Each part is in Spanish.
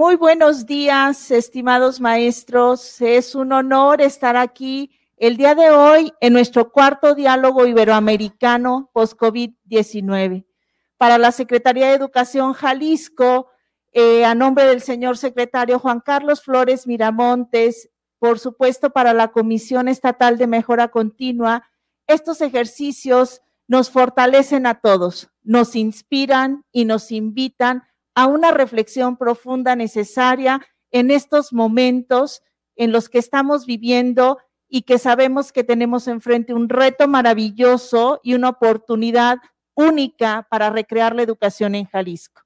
Muy buenos días, estimados maestros. Es un honor estar aquí el día de hoy en nuestro cuarto diálogo iberoamericano post-COVID-19. Para la Secretaría de Educación Jalisco, eh, a nombre del señor secretario Juan Carlos Flores Miramontes, por supuesto para la Comisión Estatal de Mejora Continua, estos ejercicios nos fortalecen a todos, nos inspiran y nos invitan a una reflexión profunda necesaria en estos momentos en los que estamos viviendo y que sabemos que tenemos enfrente un reto maravilloso y una oportunidad única para recrear la educación en Jalisco.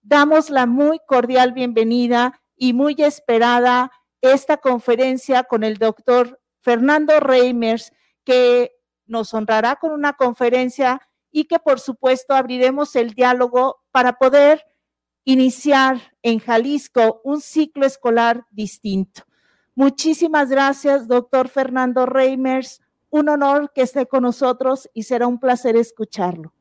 Damos la muy cordial bienvenida y muy esperada esta conferencia con el doctor Fernando Reimers, que nos honrará con una conferencia y que por supuesto abriremos el diálogo para poder iniciar en Jalisco un ciclo escolar distinto. Muchísimas gracias, doctor Fernando Reimers. Un honor que esté con nosotros y será un placer escucharlo.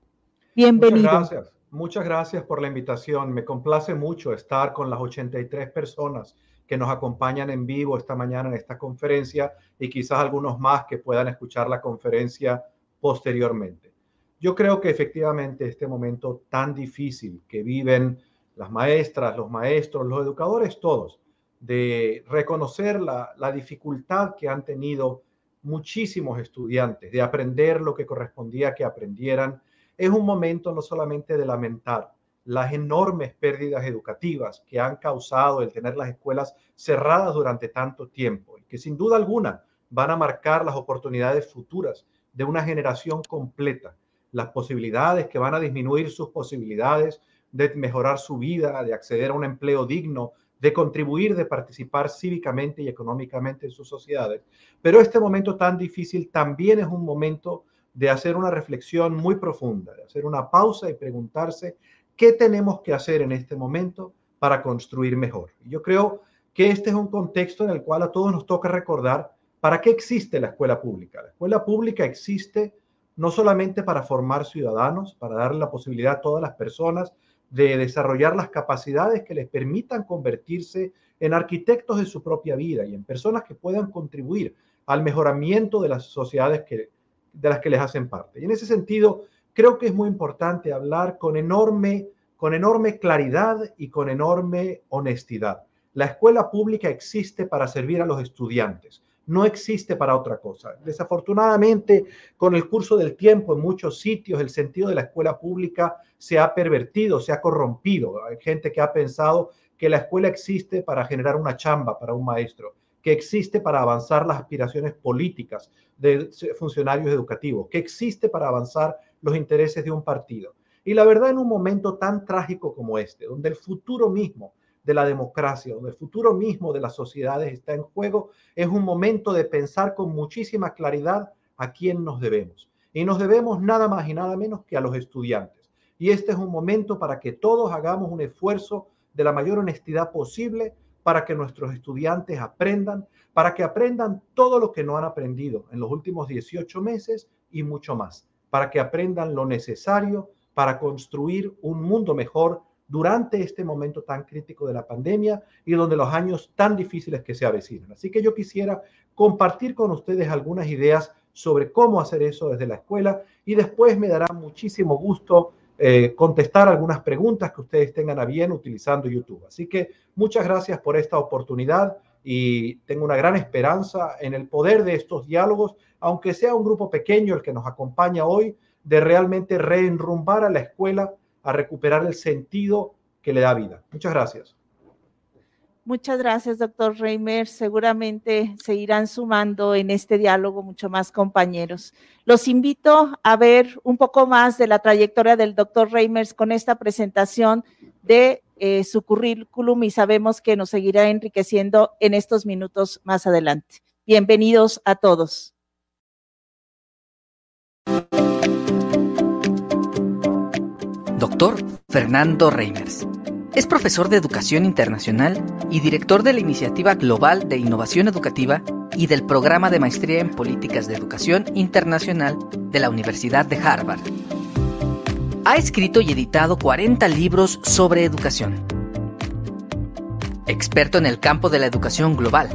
Bienvenido. Muchas gracias. Muchas gracias por la invitación. Me complace mucho estar con las 83 personas que nos acompañan en vivo esta mañana en esta conferencia y quizás algunos más que puedan escuchar la conferencia posteriormente. Yo creo que efectivamente este momento tan difícil que viven las maestras, los maestros, los educadores, todos, de reconocer la, la dificultad que han tenido muchísimos estudiantes de aprender lo que correspondía que aprendieran, es un momento no solamente de lamentar las enormes pérdidas educativas que han causado el tener las escuelas cerradas durante tanto tiempo y que sin duda alguna van a marcar las oportunidades futuras de una generación completa, las posibilidades que van a disminuir sus posibilidades de mejorar su vida, de acceder a un empleo digno, de contribuir, de participar cívicamente y económicamente en sus sociedades. Pero este momento tan difícil también es un momento de hacer una reflexión muy profunda, de hacer una pausa y preguntarse qué tenemos que hacer en este momento para construir mejor. Yo creo que este es un contexto en el cual a todos nos toca recordar para qué existe la escuela pública. La escuela pública existe no solamente para formar ciudadanos, para darle la posibilidad a todas las personas de desarrollar las capacidades que les permitan convertirse en arquitectos de su propia vida y en personas que puedan contribuir al mejoramiento de las sociedades que, de las que les hacen parte. Y en ese sentido, creo que es muy importante hablar con enorme, con enorme claridad y con enorme honestidad. La escuela pública existe para servir a los estudiantes no existe para otra cosa. Desafortunadamente, con el curso del tiempo, en muchos sitios el sentido de la escuela pública se ha pervertido, se ha corrompido. Hay gente que ha pensado que la escuela existe para generar una chamba para un maestro, que existe para avanzar las aspiraciones políticas de funcionarios educativos, que existe para avanzar los intereses de un partido. Y la verdad, en un momento tan trágico como este, donde el futuro mismo de la democracia, donde el futuro mismo de las sociedades está en juego, es un momento de pensar con muchísima claridad a quién nos debemos. Y nos debemos nada más y nada menos que a los estudiantes. Y este es un momento para que todos hagamos un esfuerzo de la mayor honestidad posible para que nuestros estudiantes aprendan, para que aprendan todo lo que no han aprendido en los últimos 18 meses y mucho más, para que aprendan lo necesario para construir un mundo mejor durante este momento tan crítico de la pandemia y donde los años tan difíciles que se avecinan. Así que yo quisiera compartir con ustedes algunas ideas sobre cómo hacer eso desde la escuela y después me dará muchísimo gusto eh, contestar algunas preguntas que ustedes tengan a bien utilizando YouTube. Así que muchas gracias por esta oportunidad y tengo una gran esperanza en el poder de estos diálogos, aunque sea un grupo pequeño el que nos acompaña hoy, de realmente reenrumbar a la escuela a recuperar el sentido que le da vida. Muchas gracias. Muchas gracias, doctor Reimer. Seguramente se irán sumando en este diálogo mucho más compañeros. Los invito a ver un poco más de la trayectoria del doctor Reimers con esta presentación de eh, su currículum y sabemos que nos seguirá enriqueciendo en estos minutos más adelante. Bienvenidos a todos. Doctor Fernando Reimers. Es profesor de Educación Internacional y director de la Iniciativa Global de Innovación Educativa y del Programa de Maestría en Políticas de Educación Internacional de la Universidad de Harvard. Ha escrito y editado 40 libros sobre educación. experto en el campo de la educación global.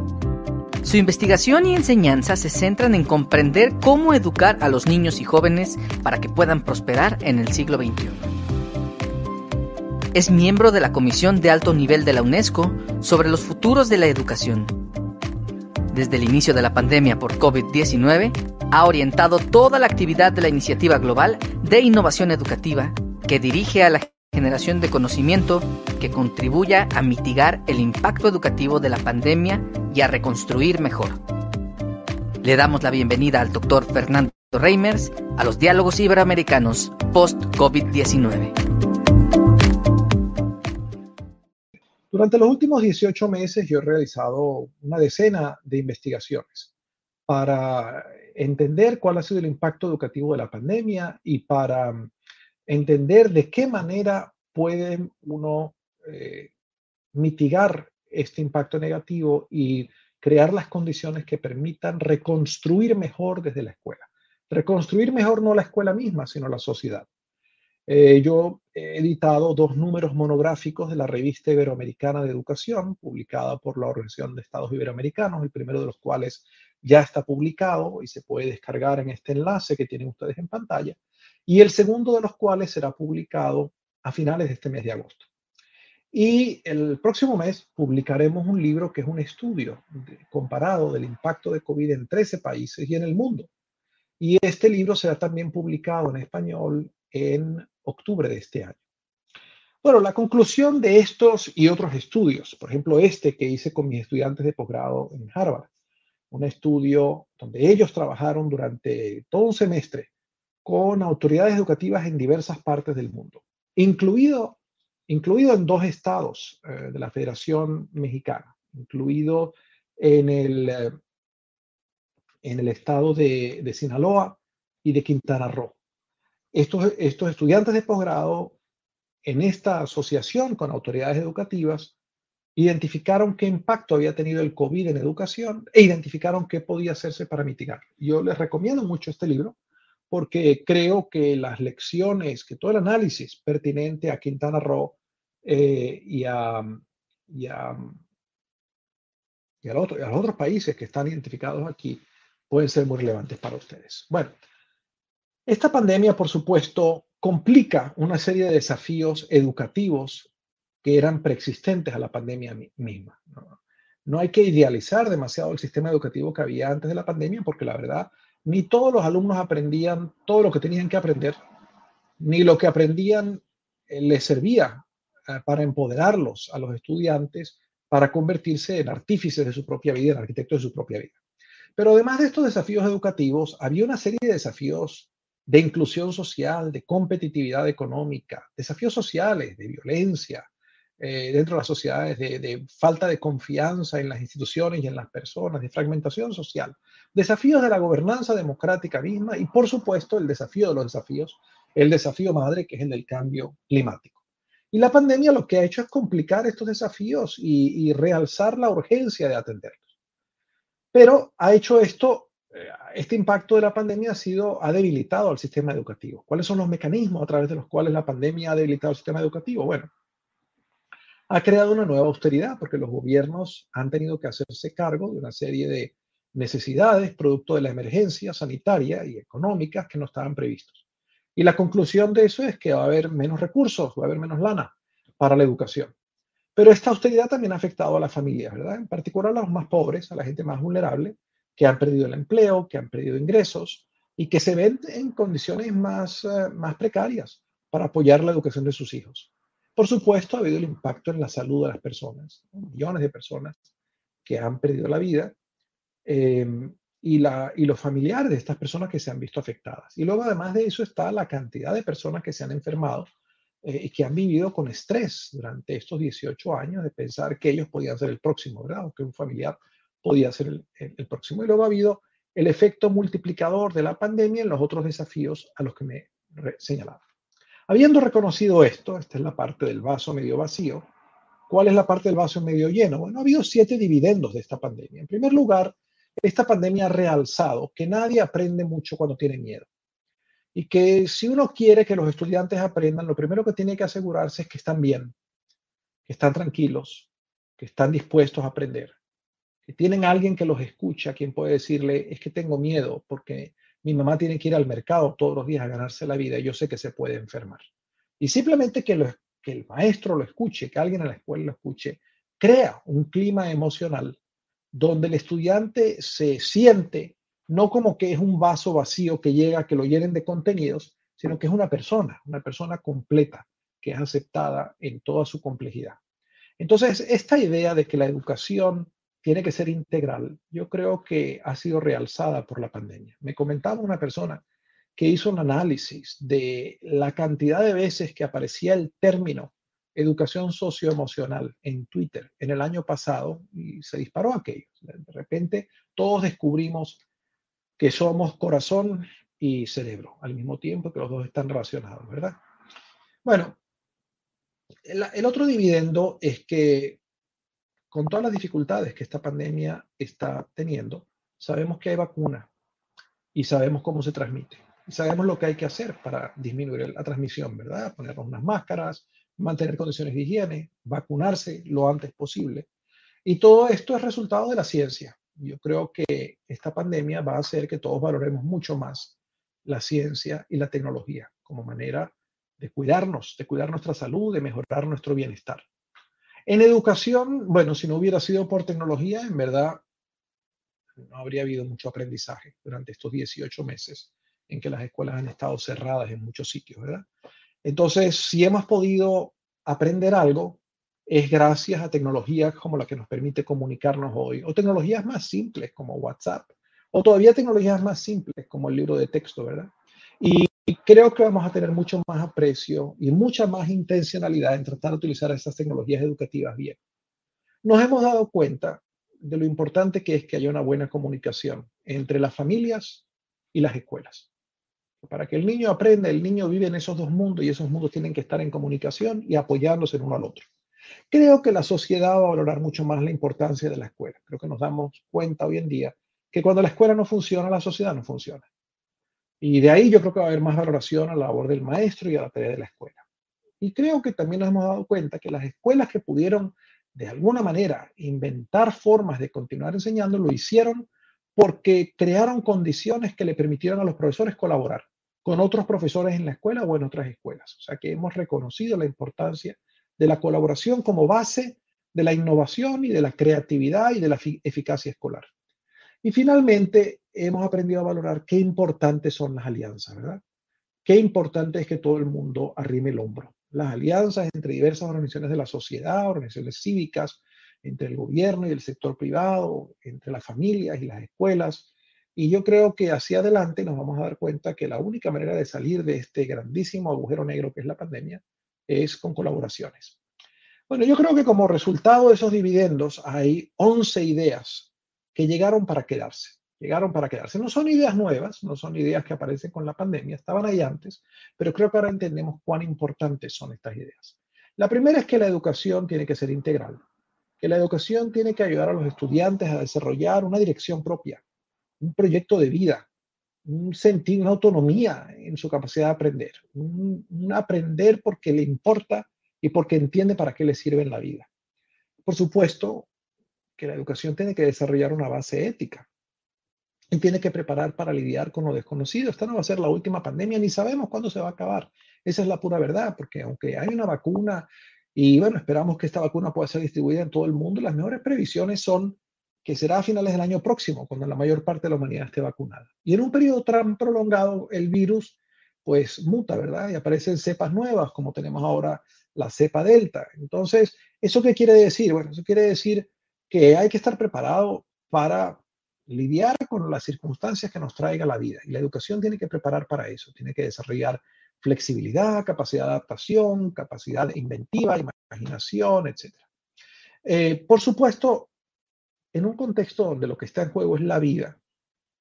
Su investigación y enseñanza se centran en comprender cómo educar a los niños y jóvenes para que puedan prosperar en el siglo XXI. Es miembro de la Comisión de Alto Nivel de la UNESCO sobre los futuros de la educación. Desde el inicio de la pandemia por COVID-19, ha orientado toda la actividad de la Iniciativa Global de Innovación Educativa que dirige a la generación de conocimiento que contribuya a mitigar el impacto educativo de la pandemia y a reconstruir mejor. Le damos la bienvenida al doctor Fernando Reimers a los diálogos iberoamericanos post-COVID-19. Durante los últimos 18 meses yo he realizado una decena de investigaciones para entender cuál ha sido el impacto educativo de la pandemia y para entender de qué manera puede uno eh, mitigar este impacto negativo y crear las condiciones que permitan reconstruir mejor desde la escuela. Reconstruir mejor no la escuela misma, sino la sociedad. Eh, yo he editado dos números monográficos de la revista Iberoamericana de Educación, publicada por la Organización de Estados Iberoamericanos, el primero de los cuales ya está publicado y se puede descargar en este enlace que tienen ustedes en pantalla y el segundo de los cuales será publicado a finales de este mes de agosto. Y el próximo mes publicaremos un libro que es un estudio comparado del impacto de COVID en 13 países y en el mundo. Y este libro será también publicado en español en octubre de este año. Bueno, la conclusión de estos y otros estudios, por ejemplo, este que hice con mis estudiantes de posgrado en Harvard, un estudio donde ellos trabajaron durante todo un semestre con autoridades educativas en diversas partes del mundo, incluido, incluido en dos estados eh, de la Federación Mexicana, incluido en el, eh, en el estado de, de, Sinaloa y de Quintana Roo. Estos, estudiantes de posgrado en esta asociación con autoridades educativas identificaron qué impacto había tenido el COVID en educación e identificaron qué podía hacerse para mitigar. Yo les recomiendo mucho este libro porque creo que las lecciones, que todo el análisis pertinente a Quintana Roo eh, y, a, a, los otros países que están identificados aquí pueden ser muy relevantes para ustedes. Bueno, esta pandemia, por supuesto, complica una serie de desafíos educativos que eran preexistentes a la pandemia misma. ¿no? hay que idealizar demasiado el sistema educativo que había antes de la pandemia, porque la verdad ni todos los alumnos aprendían todo lo que tenían que aprender, ni lo que aprendían eh, les servía eh, para empoderarlos a los estudiantes para convertirse en artífices de su propia vida, en arquitectos de su propia vida. Pero además de estos desafíos educativos, había una serie de desafíos de inclusión social, de competitividad económica, desafíos sociales, de violencia, eh, dentro de las sociedades, de, falta de confianza en las instituciones y en las personas, de fragmentación social, desafíos de la gobernanza democrática misma y, por supuesto, el desafío de los desafíos, el desafío madre, que es el del cambio climático. Y la pandemia lo que ha hecho es complicar estos desafíos y, realzar la urgencia de atenderlos. Pero ha hecho esto, este impacto de la pandemia ha sido, ha debilitado al sistema educativo. ¿Cuáles son los mecanismos a través de los cuales la pandemia ha debilitado el sistema educativo? Bueno, ha creado una nueva austeridad porque los gobiernos han tenido que hacerse cargo de una serie de necesidades producto de la emergencia sanitaria y económica que no estaban previstos. Y la conclusión de eso es que va a haber menos recursos, va a haber menos lana para la educación. Pero esta austeridad también ha afectado a las familias, ¿verdad? En particular a los más pobres, a la gente más vulnerable, que han perdido el empleo, que han perdido ingresos y que se ven en condiciones más, eh, más precarias para apoyar la educación de sus hijos. Por supuesto, ha habido el impacto en la salud de las personas, millones de personas que han perdido la vida em, y, la, y los familiares de estas personas que se han visto afectadas. Y luego, además de eso, está la cantidad de personas que se han enfermado eh, y que han vivido con estrés durante estos 18 años de pensar que ellos podían ser el próximo, ¿verdad? O que un familiar podía ser el, próximo. Y luego ha habido el efecto multiplicador de la pandemia en los otros desafíos a los que me señalaba. Habiendo reconocido esto, esta es la parte del vaso medio vacío, ¿cuál es la parte del vaso medio lleno? Bueno, ha habido siete dividendos de esta pandemia. En primer lugar, esta pandemia ha realzado que nadie aprende mucho cuando tiene miedo. Y que si uno quiere que los estudiantes aprendan, lo primero que tiene que asegurarse es que están bien, que están tranquilos, que están dispuestos a aprender, tienen alguien que los escucha, quien puede decirle, es que tengo miedo porque mi mamá tiene que ir al mercado todos los días a ganarse la vida y yo sé que se puede enfermar. Y simplemente que, que el maestro lo escuche, que alguien en la escuela lo escuche, crea un clima emocional donde el estudiante se siente no como que es un vaso vacío que llega, que lo llenen de contenidos, sino que es una persona, una persona completa, que es aceptada en toda su complejidad. Entonces, esta idea de que la educación tiene que ser integral, yo creo que ha sido realzada por la pandemia. Me comentaba una persona que hizo un análisis de la cantidad de veces que aparecía el término educación socioemocional en Twitter en el año pasado y se disparó aquello. De repente todos descubrimos que somos corazón y cerebro al mismo tiempo que los dos están relacionados, ¿verdad? Bueno, el, el otro dividendo es que con todas las dificultades que esta pandemia está teniendo, sabemos que hay vacuna y sabemos cómo se transmite. Y sabemos lo que hay que hacer para disminuir la transmisión, ¿verdad? Ponernos unas máscaras, mantener condiciones de higiene, vacunarse lo antes posible. Y todo esto es resultado de la ciencia. Yo creo que esta pandemia va a hacer que todos valoremos mucho más la ciencia y la tecnología como manera de cuidarnos, de cuidar nuestra salud, de mejorar nuestro bienestar. En educación, bueno, si no hubiera sido por tecnología, en verdad no habría habido mucho aprendizaje durante estos 18 meses en que las escuelas han estado cerradas en muchos sitios, ¿verdad? Entonces, si hemos podido aprender algo, es gracias a tecnologías como la que nos permite comunicarnos hoy, o tecnologías más simples como WhatsApp, o todavía tecnologías más simples como el libro de texto, ¿verdad? Y creo que vamos a tener mucho más aprecio y mucha más intencionalidad en tratar de utilizar esas tecnologías educativas bien. Nos hemos dado cuenta de lo importante que es que haya una buena comunicación entre las familias y las escuelas. Para que el niño aprenda, el niño vive en esos dos mundos y esos mundos tienen que estar en comunicación y apoyándose el uno al otro. Creo que la sociedad va a valorar mucho más la importancia de la escuela. Creo que nos damos cuenta hoy en día que cuando la escuela no funciona, la sociedad no funciona. Y de ahí yo creo que va a haber más valoración a la labor del maestro y a la tarea de la escuela. Y creo que también nos hemos dado cuenta que las escuelas que pudieron de alguna manera inventar formas de continuar enseñando, lo hicieron porque crearon condiciones que le permitieron a los profesores colaborar con otros profesores en la escuela o en otras escuelas. O sea que hemos reconocido la importancia de la colaboración como base de la innovación y de la creatividad y de la eficacia escolar. Y finalmente, hemos aprendido a valorar qué importantes son las alianzas, ¿verdad? Qué importante es que todo el mundo arrime el hombro. Las alianzas entre diversas organizaciones de la sociedad, organizaciones cívicas, entre el gobierno y el sector privado, entre las familias y las escuelas. Y yo creo que hacia adelante nos vamos a dar cuenta que la única manera de salir de este grandísimo agujero negro que es la pandemia es con colaboraciones. Bueno, yo creo que como resultado de esos dividendos hay 11 ideas que llegaron para quedarse. Llegaron para quedarse. No son ideas nuevas, no son ideas que aparecen con la pandemia, estaban ahí antes, pero creo que ahora entendemos cuán importantes son estas ideas. La primera es que la educación tiene que ser integral, que la educación tiene que ayudar a los estudiantes a desarrollar una dirección propia, un proyecto de vida, un sentido, una autonomía en su capacidad de aprender, un, un aprender porque le importa y porque entiende para qué le sirve en la vida. Por supuesto, que la educación tiene que desarrollar una base ética y tiene que preparar para lidiar con lo desconocido. Esta no va a ser la última pandemia, ni sabemos cuándo se va a acabar. Esa es la pura verdad, porque aunque hay una vacuna y bueno, esperamos que esta vacuna pueda ser distribuida en todo el mundo, las mejores previsiones son que será a finales del año próximo, cuando la mayor parte de la humanidad esté vacunada. Y en un periodo tan prolongado, el virus pues muta, ¿verdad? Y aparecen cepas nuevas, como tenemos ahora la cepa delta. Entonces, ¿eso qué quiere decir? Bueno, eso quiere decir que hay que estar preparado para lidiar con las circunstancias que nos traiga la vida. Y la educación tiene que preparar para eso, tiene que desarrollar flexibilidad, capacidad de adaptación, capacidad inventiva, imaginación, etc. Eh, por supuesto, en un contexto donde lo que está en juego es la vida,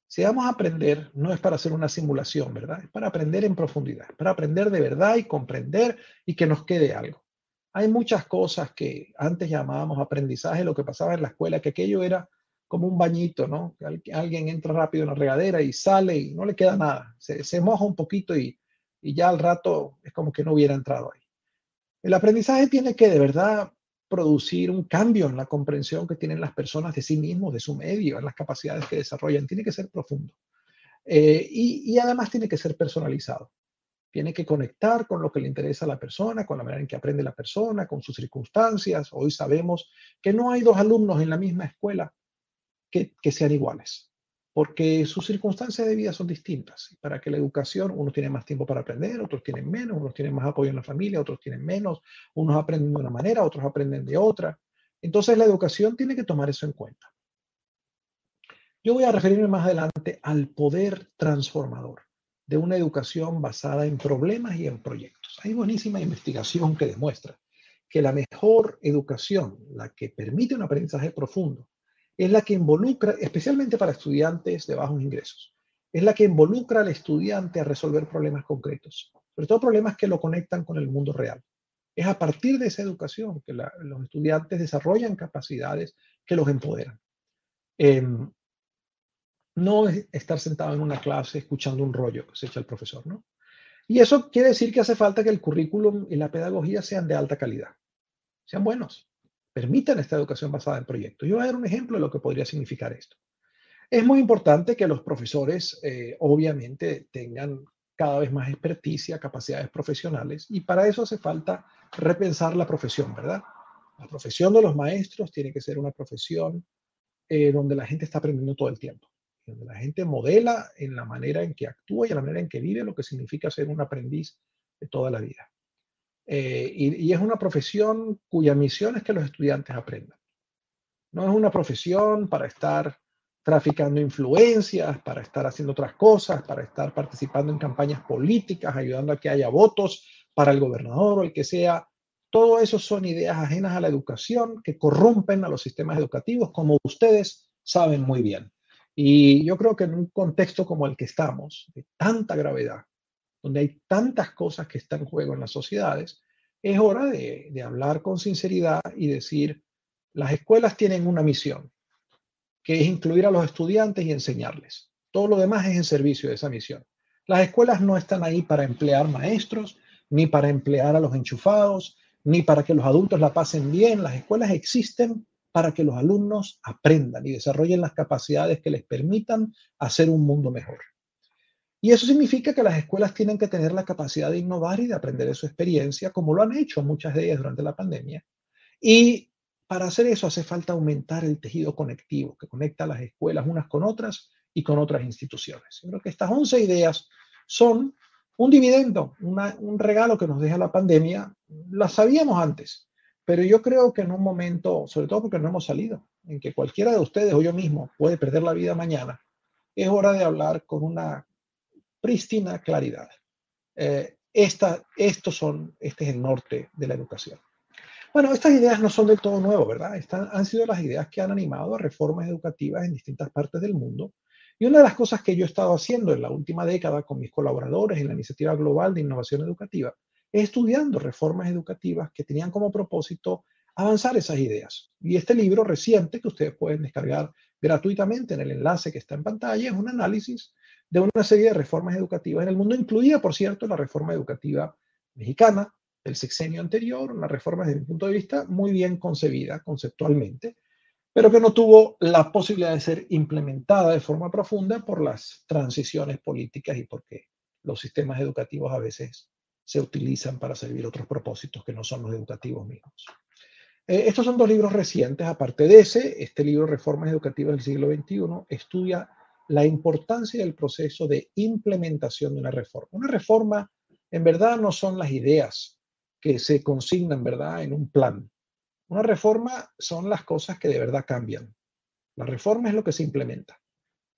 si vamos a aprender, no es para hacer una simulación, ¿verdad? Es para aprender en profundidad, para aprender de verdad y comprender y que nos quede algo. Hay muchas cosas que antes llamábamos aprendizaje, lo que pasaba en la escuela, que aquello era como un bañito, ¿no? Alguien entra rápido en la regadera y sale y no le queda nada. Se, moja un poquito y, y ya al rato es como que no hubiera entrado ahí. El aprendizaje tiene que de verdad producir un cambio en la comprensión que tienen las personas de sí mismos, de su medio, en las capacidades que desarrollan. Tiene que ser profundo. Eh, y, además tiene que ser personalizado. Tiene que conectar con lo que le interesa a la persona, con la manera en que aprende la persona, con sus circunstancias. Hoy sabemos que no hay dos alumnos en la misma escuela que, sean iguales porque sus circunstancias de vida son distintas. Para que la educación, unos tienen más tiempo para aprender, otros tienen menos, unos tienen más apoyo en la familia, otros tienen menos, unos aprenden de una manera, otros aprenden de otra. Entonces la educación tiene que tomar eso en cuenta. Yo voy a referirme más adelante al poder transformador de una educación basada en problemas y en proyectos. Hay buenísima investigación que demuestra que la mejor educación, la que permite un aprendizaje profundo, es la que involucra, especialmente para estudiantes de bajos ingresos, es la que involucra al estudiante a resolver problemas concretos, sobre todo problemas que lo conectan con el mundo real. Es a partir de esa educación que los estudiantes desarrollan capacidades que los empoderan. Em, no es estar sentado en una clase escuchando un rollo que se echa el profesor, ¿no? Y eso quiere decir que hace falta que el currículum y la pedagogía sean de alta calidad, sean buenos, permitan esta educación basada en proyectos. Yo voy a dar un ejemplo de lo que podría significar esto. Es muy importante que los profesores, eh, obviamente, tengan cada vez más experticia, capacidades profesionales, y para eso hace falta repensar la profesión, ¿verdad? La profesión de los maestros tiene que ser una profesión eh, donde la gente está aprendiendo todo el tiempo, donde la gente modela en la manera en que actúa y en la manera en que vive lo que significa ser un aprendiz de toda la vida. Eh, y, es una profesión cuya misión es que los estudiantes aprendan. No es una profesión para estar traficando influencias, para estar haciendo otras cosas, para estar participando en campañas políticas, ayudando a que haya votos para el gobernador o el que sea. Todo eso son ideas ajenas a la educación que corrompen a los sistemas educativos, como ustedes saben muy bien. Y yo creo que en un contexto como el que estamos, de tanta gravedad, donde hay tantas cosas que están en juego en las sociedades, es hora de, hablar con sinceridad y decir, las escuelas tienen una misión, que es incluir a los estudiantes y enseñarles. Todo lo demás es en servicio de esa misión. Las escuelas no están ahí para emplear maestros, ni para emplear a los enchufados, ni para que los adultos la pasen bien. Las escuelas existen para que los alumnos aprendan y desarrollen las capacidades que les permitan hacer un mundo mejor. Y eso significa que las escuelas tienen que tener la capacidad de innovar y de aprender de su experiencia, como lo han hecho muchas de ellas durante la pandemia. Y para hacer eso hace falta aumentar el tejido conectivo que conecta las escuelas unas con otras y con otras instituciones. Yo creo que estas 11 ideas son un dividendo, un regalo que nos deja la pandemia. Las sabíamos antes, pero yo creo que en un momento, sobre todo porque no hemos salido, en que cualquiera de ustedes o yo mismo puede perder la vida mañana, es hora de hablar con una prístina claridad. Eh, esta, estos son, este es el norte de la educación. Bueno, estas ideas no son del todo nuevas, ¿verdad? Están, han sido las ideas que han animado a reformas educativas en distintas partes del mundo. Y una de las cosas que yo he estado haciendo en la última década con mis colaboradores en la Iniciativa Global de Innovación Educativa es estudiando reformas educativas que tenían como propósito avanzar esas ideas. Y este libro reciente que ustedes pueden descargar gratuitamente en el enlace que está en pantalla es un análisis de una serie de reformas educativas en el mundo, incluida, por cierto, la reforma educativa mexicana del sexenio anterior, una reforma desde mi punto de vista muy bien concebida conceptualmente, pero que no tuvo la posibilidad de ser implementada de forma profunda por las transiciones políticas y porque los sistemas educativos a veces se utilizan para servir otros propósitos que no son los educativos mismos. Eh, estos son dos libros recientes, aparte de ese, este libro Reformas Educativas del siglo XXI estudia la importancia del proceso de implementación de una reforma. Una reforma, en verdad, no son las ideas que se consignan, ¿verdad?, en un plan. Una reforma son las cosas que de verdad cambian. La reforma es lo que se implementa.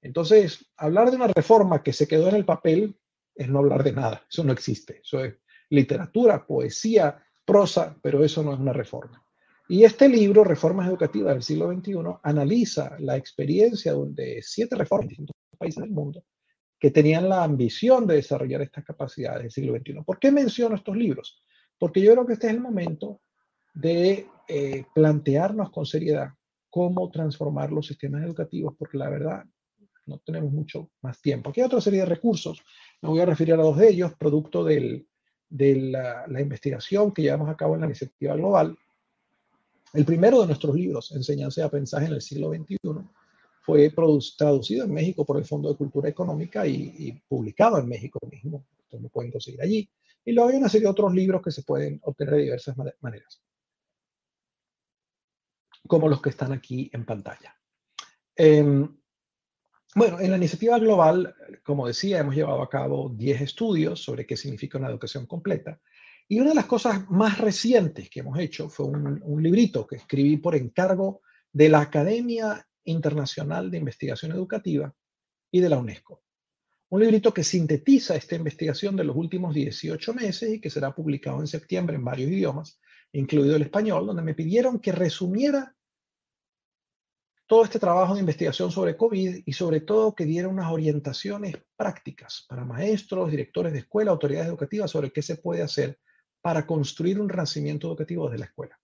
Entonces, hablar de una reforma que se quedó en el papel es no hablar de nada. Eso no existe. Eso es literatura, poesía, prosa, pero eso no es una reforma. Y este libro, Reformas Educativas del siglo XXI, analiza la experiencia de siete reformas en distintos países del mundo que tenían la ambición de desarrollar estas capacidades del siglo XXI. ¿Por qué menciono estos libros? Porque yo creo que este es el momento de eh, plantearnos con seriedad cómo transformar los sistemas educativos, porque la verdad no tenemos mucho más tiempo. Aquí hay otra serie de recursos, me voy a referir a dos de ellos, producto de la, la investigación que llevamos a cabo en la iniciativa global El primero de nuestros libros, Enseñanza y Aprendizaje en el siglo XXI, fue traducido en México por el Fondo de Cultura Económica y, publicado en México mismo. Ustedes lo pueden conseguir allí. Y luego hay una serie de otros libros que se pueden obtener de diversas maneras, como los que están aquí en pantalla. Em, bueno, en la iniciativa global, como decía, hemos llevado a cabo 10 estudios sobre qué significa una educación completa. Y una de las cosas más recientes que hemos hecho fue un, un librito que escribí por encargo de la Academia Internacional de Investigación Educativa y de la UNESCO. Un librito que sintetiza esta investigación de los últimos 18 meses y que será publicado en septiembre en varios idiomas, incluido el español, donde me pidieron que resumiera todo este trabajo de investigación sobre COVID y sobre todo que diera unas orientaciones prácticas para maestros, directores de escuela, autoridades educativas sobre qué se puede hacer para construir un renacimiento educativo desde la escuela.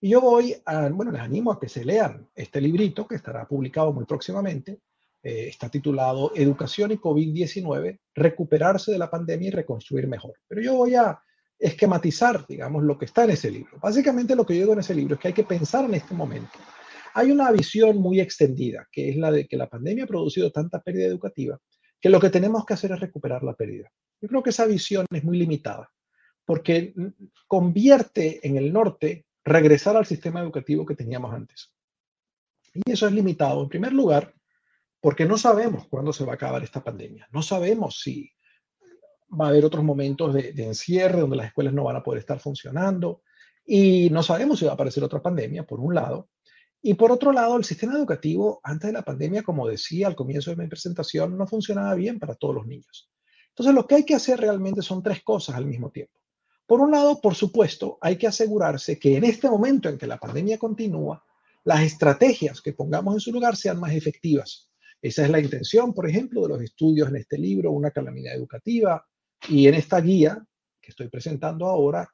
Y yo voy a, bueno, les animo a que se lean este librito que estará publicado muy próximamente. Eh, está titulado Educación y COVID-19, recuperarse de la pandemia y reconstruir mejor. Pero yo voy a esquematizar, digamos, lo que está en ese libro. Básicamente lo que yo digo en ese libro es que hay que pensar en este momento hay una visión muy extendida, que es la de que la pandemia ha producido tanta pérdida educativa, que lo que tenemos que hacer es recuperar la pérdida. Yo creo que esa visión es muy limitada, porque convierte en el norte regresar al sistema educativo que teníamos antes. Y eso es limitado, en primer lugar, porque no sabemos cuándo se va a acabar esta pandemia. No sabemos si va a haber otros momentos de, de, encierre donde las escuelas no van a poder estar funcionando y no sabemos si va a aparecer otra pandemia, por un lado. Y por otro lado, el sistema educativo antes de la pandemia, como decía al comienzo de mi presentación, no funcionaba bien para todos los niños. Entonces, lo que hay que hacer realmente son tres cosas al mismo tiempo. Por un lado, por supuesto, hay que asegurarse que en este momento en que la pandemia continúa, las estrategias que pongamos en su lugar sean más efectivas. Esa es la intención, por ejemplo, de los estudios en este libro, Una calamidad educativa, y en esta guía que estoy presentando ahora,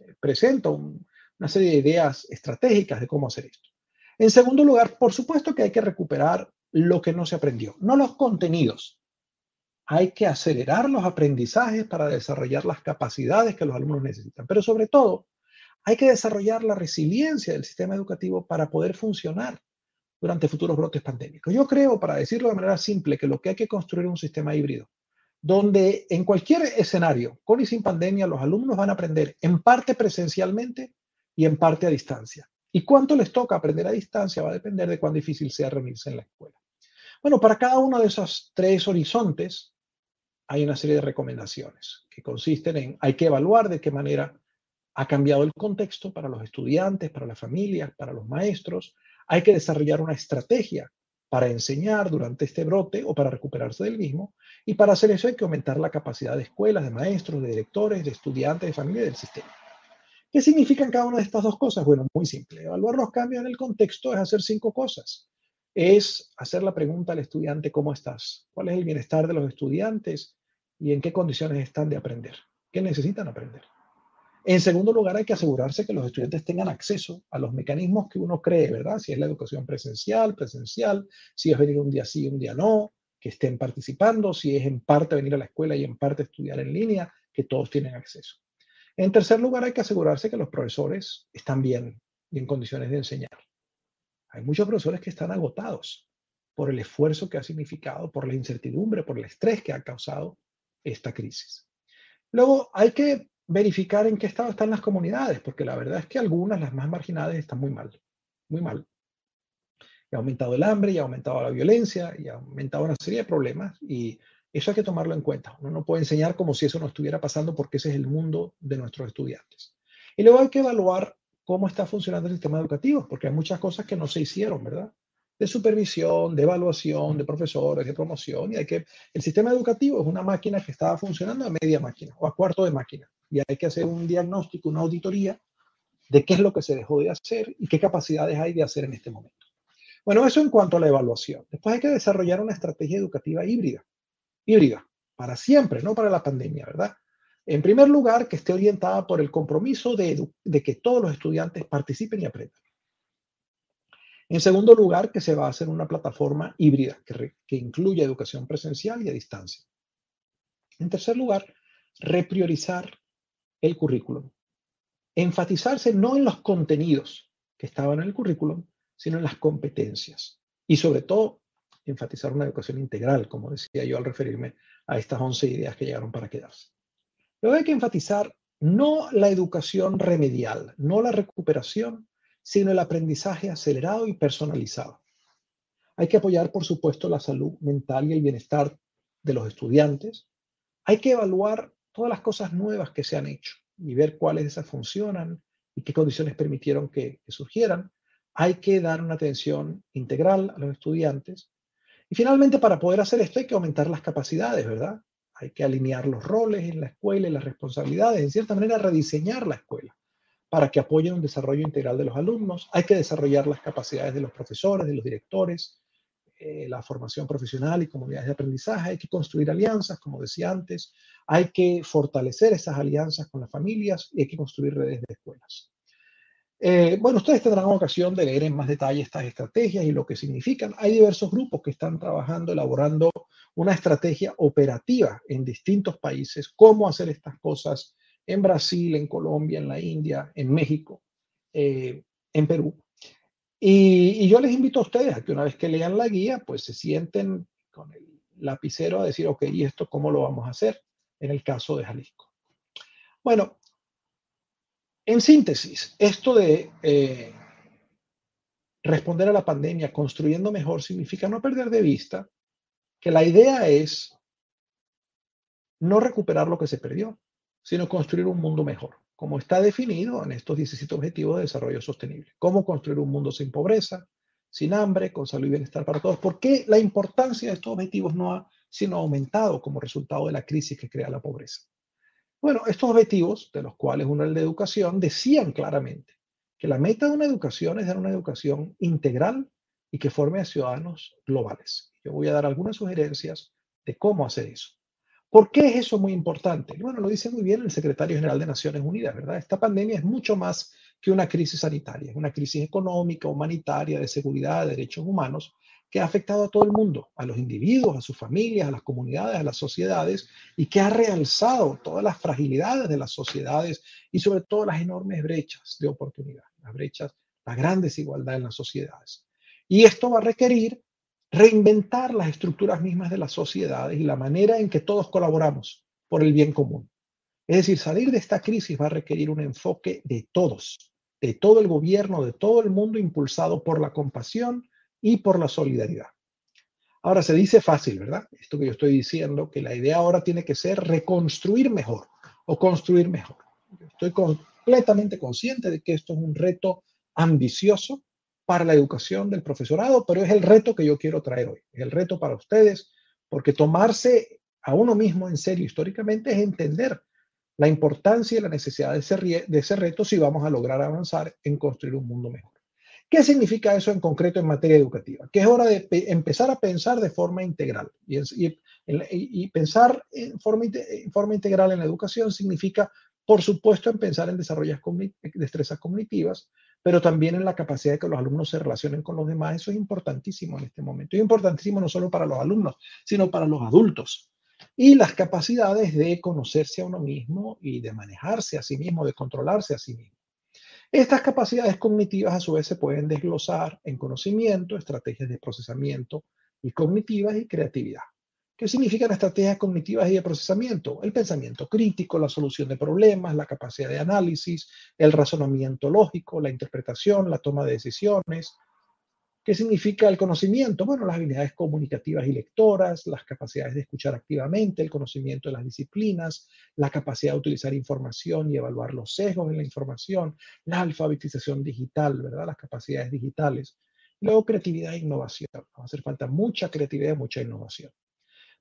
eh, presento una serie de ideas estratégicas de cómo hacer esto. En segundo lugar, por supuesto que hay que recuperar lo que no se aprendió, no los contenidos. Hay que acelerar los aprendizajes para desarrollar las capacidades que los alumnos necesitan, pero sobre todo, hay que desarrollar la resiliencia del sistema educativo para poder funcionar durante futuros brotes pandémicos. Yo creo, para decirlo de manera simple, que lo que hay que construir es un sistema híbrido, donde en cualquier escenario, con y sin pandemia, los alumnos van a aprender en parte presencialmente y en parte a distancia. Y cuánto les toca aprender a distancia va a depender de cuán difícil sea reunirse en la escuela. Bueno, para cada uno de esos tres horizontes hay una serie de recomendaciones que consisten en, hay que evaluar de qué manera ha cambiado el contexto para los estudiantes, para las familias, para los maestros. Hay que desarrollar una estrategia para enseñar durante este brote o para recuperarse del mismo. Y para hacer eso hay que aumentar la capacidad de escuelas, de maestros, de directores, de estudiantes, de familia y del sistema. ¿Qué significan cada una de estas dos cosas? Bueno, muy simple. Evaluar los cambios en el contexto es hacer cinco cosas. Es hacer la pregunta al estudiante, ¿cómo estás? ¿Cuál es el bienestar de los estudiantes? ¿Y en qué condiciones están de aprender? ¿Qué necesitan aprender? En segundo lugar, hay que asegurarse que los estudiantes tengan acceso a los mecanismos que uno cree, ¿verdad? Si es la educación presencial, presencial, si es venir un día sí, un día no, que estén participando, si es en parte venir a la escuela y en parte estudiar en línea, que todos tienen acceso. En tercer lugar, hay que asegurarse que los profesores están bien y en condiciones de enseñar. Hay muchos profesores que están agotados por el esfuerzo que ha significado, por la incertidumbre, por el estrés que ha causado esta crisis. Luego, hay que verificar en qué estado están las comunidades, porque la verdad es que algunas, las más marginadas, están muy mal, muy mal. Y ha aumentado el hambre, y ha aumentado la violencia, y ha aumentado una serie de problemas, y eso hay que tomarlo en cuenta. Uno no puede enseñar como si eso no estuviera pasando porque ese es el mundo de nuestros estudiantes. Y luego hay que evaluar cómo está funcionando el sistema educativo, porque hay muchas cosas que no se hicieron, ¿verdad? De supervisión, de evaluación, de profesores, de promoción, y hay que, el sistema educativo es una máquina que estaba funcionando a media máquina o a cuarto de máquina, y hay que hacer un diagnóstico, una auditoría de qué es lo que se dejó de hacer y qué capacidades hay de hacer en este momento. Bueno, eso en cuanto a la evaluación. Después hay que desarrollar una estrategia educativa híbrida híbrida, para siempre, no para la pandemia, ¿verdad? En primer lugar, que esté orientada por el compromiso de, que todos los estudiantes participen y aprendan. En segundo lugar, que se va a hacer una plataforma híbrida que, incluya educación presencial y a distancia. En tercer lugar, repriorizar el currículum. Enfatizarse no en los contenidos, que estaban en el currículum, sino en las competencias. Y sobre todo, enfatizar una educación integral, como decía yo al referirme a estas 11 ideas que llegaron para quedarse. Luego hay que enfatizar no la educación remedial, no la recuperación, sino el aprendizaje acelerado y personalizado. Hay que apoyar, por supuesto, la salud mental y el bienestar de los estudiantes. Hay que evaluar todas las cosas nuevas que se han hecho y ver cuáles de esas funcionan y qué condiciones permitieron que, surgieran. Hay que dar una atención integral a los estudiantes. Y finalmente, para poder hacer esto hay que aumentar las capacidades, ¿verdad? Hay que alinear los roles en la escuela y las responsabilidades, en cierta manera rediseñar la escuela para que apoye un desarrollo integral de los alumnos. Hay que desarrollar las capacidades de los profesores, de los directores, eh, la formación profesional y comunidades de aprendizaje. Hay que construir alianzas, como decía antes. Hay que fortalecer esas alianzas con las familias y hay que construir redes de escuelas. Eh, bueno, ustedes tendrán ocasión de leer en más detalle estas estrategias y lo que significan. Hay diversos grupos que están trabajando, elaborando una estrategia operativa en distintos países, cómo hacer estas cosas en Brasil, en Colombia, en la India, en México, eh, en Perú. Y, yo les invito a ustedes a que una vez que lean la guía, pues se sienten con el lapicero a decir, ok, ¿y esto cómo lo vamos a hacer en el caso de Jalisco? Bueno, en síntesis, esto de eh, responder a la pandemia construyendo mejor significa no perder de vista que la idea es no recuperar lo que se perdió, sino construir un mundo mejor, como está definido en estos 17 Objetivos de Desarrollo Sostenible. Cómo construir un mundo sin pobreza, sin hambre, con salud y bienestar para todos. ¿Por qué la importancia de estos objetivos no ha sino aumentado como resultado de la crisis que crea la pobreza? Bueno, estos objetivos, de los cuales uno es el de educación, decían claramente que la meta de una educación es dar una educación integral y que forme a ciudadanos globales. Yo voy a dar algunas sugerencias de cómo hacer eso. ¿Por qué es eso muy importante? Bueno, lo dice muy bien el secretario general de Naciones Unidas, ¿verdad? Esta pandemia es mucho más que una crisis sanitaria, es una crisis económica, humanitaria, de seguridad, de derechos humanos, que ha afectado a todo el mundo, a los individuos, a sus familias, a las comunidades, a las sociedades, y que ha realzado todas las fragilidades de las sociedades y sobre todo las enormes brechas de oportunidad, las brechas, la gran desigualdad en las sociedades. Y esto va a requerir reinventar las estructuras mismas de las sociedades y la manera en que todos colaboramos por el bien común. Es decir, salir de esta crisis va a requerir un enfoque de todos, de todo el gobierno, de todo el mundo impulsado por la compasión, y por la solidaridad. Ahora se dice fácil, ¿verdad? Esto que yo estoy diciendo, que la idea ahora tiene que ser reconstruir mejor o construir mejor. Estoy completamente consciente de que esto es un reto ambicioso para la educación del profesorado, pero es el reto que yo quiero traer hoy. El reto para ustedes, porque tomarse a uno mismo en serio históricamente es entender la importancia y la necesidad de ese, reto si vamos a lograr avanzar en construir un mundo mejor. ¿Qué significa eso en concreto en materia educativa? Que es hora de empezar a pensar de forma integral. Y, pensar en forma, integral en la educación significa, por supuesto, en pensar en desarrollar destrezas cognitivas, pero también en la capacidad de que los alumnos se relacionen con los demás. Eso es importantísimo en este momento. Es importantísimo no solo para los alumnos, sino para los adultos. Y las capacidades de conocerse a uno mismo y de manejarse a sí mismo, de controlarse a sí mismo. Estas capacidades cognitivas a su vez se pueden desglosar en conocimiento, estrategias de procesamiento y cognitivas y creatividad. ¿Qué significan estrategias cognitivas y de procesamiento? El pensamiento crítico, la solución de problemas, la capacidad de análisis, el razonamiento lógico, la interpretación, la toma de decisiones, ¿Qué significa el conocimiento? Bueno, las habilidades comunicativas y lectoras, las capacidades de escuchar activamente, el conocimiento de las disciplinas, la capacidad de utilizar información y evaluar los sesgos en la información, la alfabetización digital, ¿verdad? Las capacidades digitales. Luego, creatividad e innovación. Va a hacer falta mucha creatividad y mucha innovación.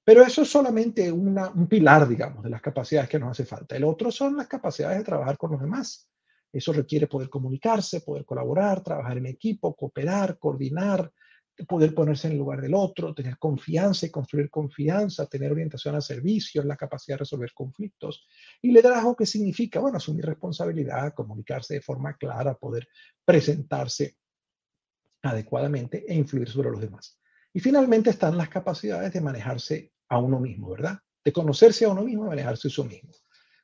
Pero eso es solamente un pilar, digamos, de las capacidades que nos hace falta. El otro son las capacidades de trabajar con los demás eso requiere poder comunicarse, poder colaborar, trabajar en equipo, cooperar, coordinar, poder ponerse en el lugar del otro, tener confianza y construir confianza, tener orientación a servicios, la capacidad de resolver conflictos. Y liderazgo, ¿qué significa? Bueno, asumir responsabilidad, comunicarse de forma clara, poder presentarse adecuadamente e influir sobre los demás. Y finalmente están las capacidades de manejarse a uno mismo, ¿verdad? De conocerse a uno mismo y manejarse a uno mismo.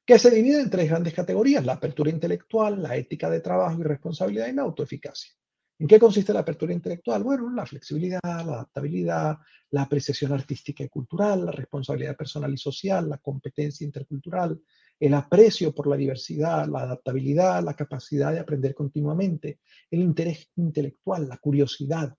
que se divide en tres grandes categorías, la apertura intelectual, la ética de trabajo y responsabilidad y la autoeficacia. ¿En qué consiste la apertura intelectual? Bueno, la flexibilidad, la adaptabilidad, la apreciación artística y cultural, la responsabilidad personal y social, la competencia intercultural, el aprecio por la diversidad, la adaptabilidad, la capacidad de aprender continuamente, el interés intelectual, la curiosidad.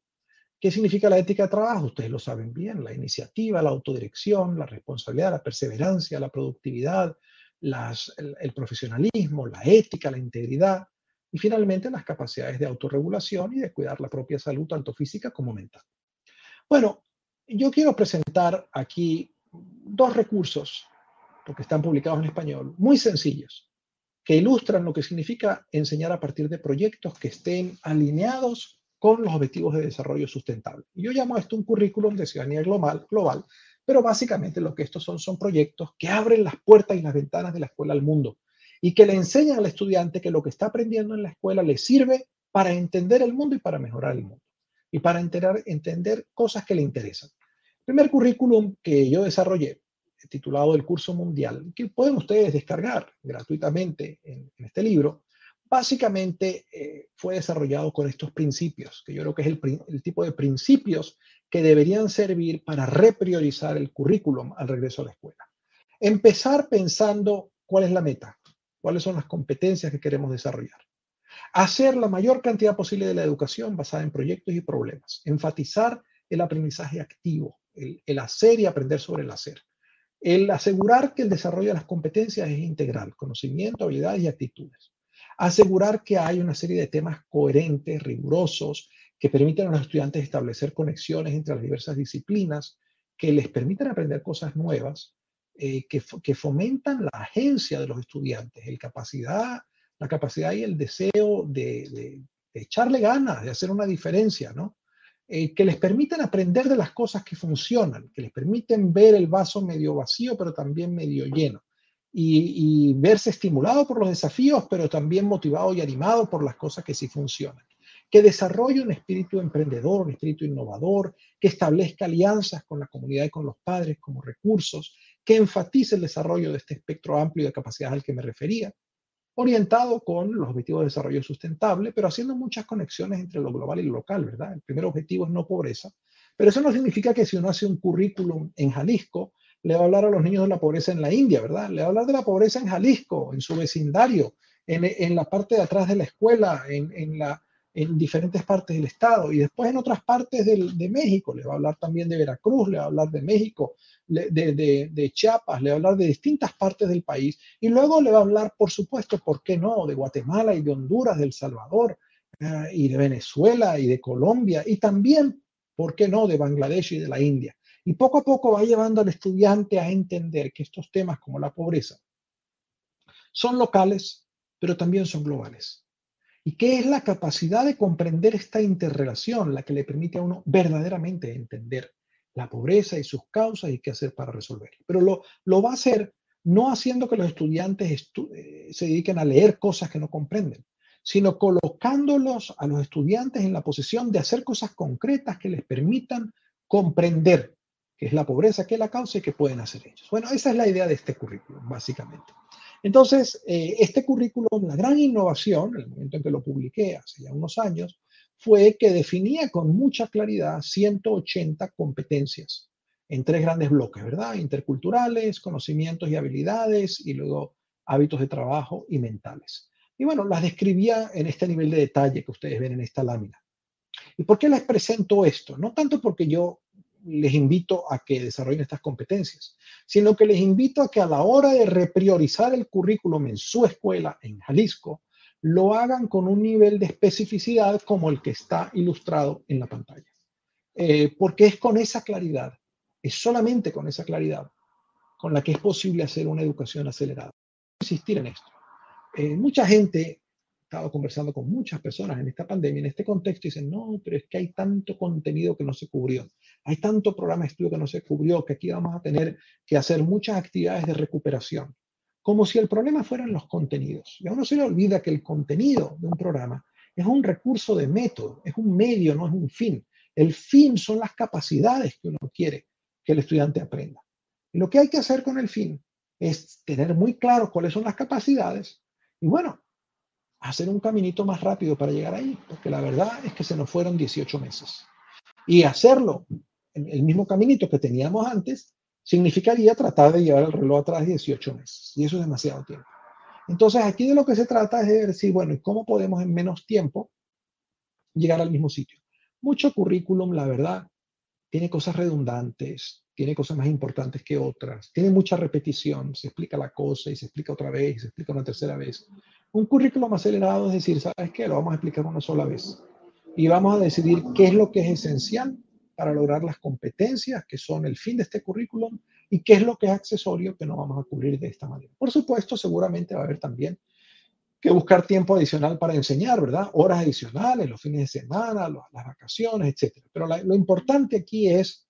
¿Qué significa la ética de trabajo? Ustedes lo saben bien, la iniciativa, la autodirección, la responsabilidad, la perseverancia, la productividad, el, profesionalismo, la ética, la integridad y finalmente las capacidades de autorregulación y de cuidar la propia salud, tanto física como mental. Bueno, yo quiero presentar aquí dos recursos, porque están publicados en español, muy sencillos, que ilustran lo que significa enseñar a partir de proyectos que estén alineados con los objetivos de desarrollo sustentable. Yo llamo esto un currículum de ciudadanía global, global pero básicamente lo que estos son son proyectos que abren las puertas y las ventanas de la escuela al mundo y que le enseñan al estudiante que lo que está aprendiendo en la escuela le sirve para entender el mundo y para mejorar el mundo y para entender, entender cosas que le interesan. El primer currículum que yo desarrollé, titulado El Curso Mundial, que pueden ustedes descargar gratuitamente en, este libro, básicamente eh, fue desarrollado con estos principios, que yo creo que es el, el tipo de principios que deberían servir para repriorizar el currículum al regreso a la escuela. Empezar pensando cuál es la meta, cuáles son las competencias que queremos desarrollar. Hacer la mayor cantidad posible de la educación basada en proyectos y problemas. Enfatizar el aprendizaje activo, el, hacer y aprender sobre el hacer. El asegurar que el desarrollo de las competencias es integral, conocimiento, habilidades y actitudes. Asegurar que hay una serie de temas coherentes, rigurosos, que permiten a los estudiantes establecer conexiones entre las diversas disciplinas, que les permiten aprender cosas nuevas, eh, que, fomentan la agencia de los estudiantes, el capacidad, la capacidad y el deseo de, echarle ganas, de hacer una diferencia, ¿no? Eh, que les permiten aprender de las cosas que funcionan, que les permiten ver el vaso medio vacío, pero también medio lleno. Y, verse estimulado por los desafíos, pero también motivado y animado por las cosas que sí funcionan que desarrolle un espíritu emprendedor, un espíritu innovador, que establezca alianzas con la comunidad y con los padres como recursos, que enfatice el desarrollo de este espectro amplio de capacidades al que me refería, orientado con los objetivos de desarrollo sustentable, pero haciendo muchas conexiones entre lo global y lo local, ¿verdad? El primer objetivo es no pobreza, pero eso no significa que si uno hace un currículum en Jalisco, le va a hablar a los niños de la pobreza en la India, ¿verdad? Le va a hablar de la pobreza en Jalisco, en su vecindario, en, la parte de atrás de la escuela, en, en la, en diferentes partes del estado y después en otras partes de México. Le va a hablar también de Veracruz, le va a hablar de México, de, de, Chiapas, le va a hablar de distintas partes del país y luego le va a hablar, por supuesto, ¿por qué no?, de Guatemala y de Honduras, de El Salvador eh, y de Venezuela y de Colombia y también, ¿por qué no?, de Bangladesh y de la India. Y poco a poco va llevando al estudiante a entender que estos temas como la pobreza son locales, pero también son globales y qué es la capacidad de comprender esta interrelación la que le permite a uno verdaderamente entender la pobreza y sus causas y qué hacer para resolverla. Pero lo, lo va a hacer no haciendo que los estudiantes eh, se dediquen a leer cosas que no comprenden, sino colocándolos a los estudiantes en la posición de hacer cosas concretas que les permitan comprender qué es la pobreza, qué la causa y qué pueden hacer ellos. Bueno, esa es la idea de este currículum, básicamente. Entonces, eh, este currículum, la gran innovación, en el momento en que lo publiqué hace ya unos años, fue que definía con mucha claridad 180 competencias en tres grandes bloques, ¿verdad? Interculturales, conocimientos y habilidades, y luego hábitos de trabajo y mentales. Y bueno, las describía en este nivel de detalle que ustedes ven en esta lámina. ¿Y por qué les presento esto? No tanto porque yo les invito a que desarrollen estas competencias, sino que les invito a que a la hora de repriorizar el currículum en su escuela en Jalisco, lo hagan con un nivel de especificidad como el que está ilustrado en la pantalla. Eh, porque es con esa claridad, es solamente con esa claridad con la que es posible hacer una educación acelerada. Insistir en esto. Eh, mucha gente estado conversando con muchas personas en esta pandemia, en este contexto, y dicen, no, pero es que hay tanto contenido que no se cubrió, hay tanto programa de estudio que no se cubrió, que aquí vamos a tener que hacer muchas actividades de recuperación, como si el problema fueran los contenidos. Y a uno se le olvida que el contenido de un programa es un recurso de método, es un medio, no es un fin. El fin son las capacidades que uno quiere que el estudiante aprenda. Y lo que hay que hacer con el fin es tener muy claro cuáles son las capacidades y bueno, hacer un caminito más rápido para llegar ahí, porque la verdad es que se nos fueron 18 meses. Y hacerlo en el mismo caminito que teníamos antes significaría tratar de llevar el reloj atrás 18 meses. Y eso es demasiado tiempo. Entonces, aquí de lo que se trata es de decir, bueno, ¿y cómo podemos en menos tiempo llegar al mismo sitio? Mucho currículum, la verdad, tiene cosas redundantes, tiene cosas más importantes que otras, tiene mucha repetición, se explica la cosa y se explica otra vez y se explica una tercera vez. Un currículum acelerado es decir, ¿sabes qué? Lo vamos a explicar una sola vez. Y vamos a decidir qué es lo que es esencial para lograr las competencias que son el fin de este currículum y qué es lo que es accesorio que no vamos a cubrir de esta manera. Por supuesto, seguramente va a haber también que buscar tiempo adicional para enseñar, ¿verdad? Horas adicionales, los fines de semana, las vacaciones, etc. Pero lo importante aquí es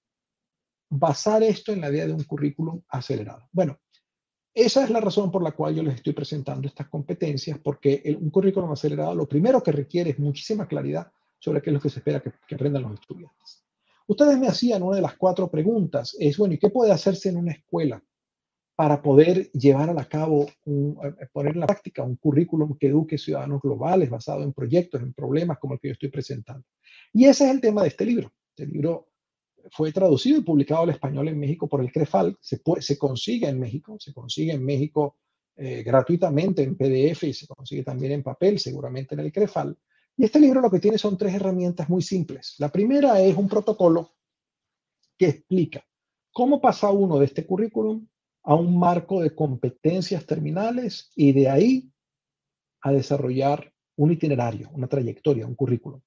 basar esto en la idea de un currículum acelerado. Bueno, esa es la razón por la cual yo les estoy presentando estas competencias, porque un currículum acelerado lo primero que requiere es muchísima claridad sobre qué es lo que se espera que, aprendan los estudiantes. Ustedes me hacían una de las cuatro preguntas, es, bueno, ¿y qué puede hacerse en una escuela para poder llevar a cabo, eh, poner en la práctica un currículum que eduque ciudadanos globales basado en proyectos, en problemas como el que yo estoy presentando? Y ese es el tema de este libro. Este libro fue traducido y publicado al español en México por el CREFAL, se, consigue en México, se consigue en México eh, gratuitamente en PDF y se consigue también en papel, seguramente en el CREFAL. Y este libro lo que tiene son tres herramientas muy simples. La primera es un protocolo que explica cómo pasa uno de este currículum a un marco de competencias terminales y de ahí a desarrollar un itinerario, una trayectoria, un currículum.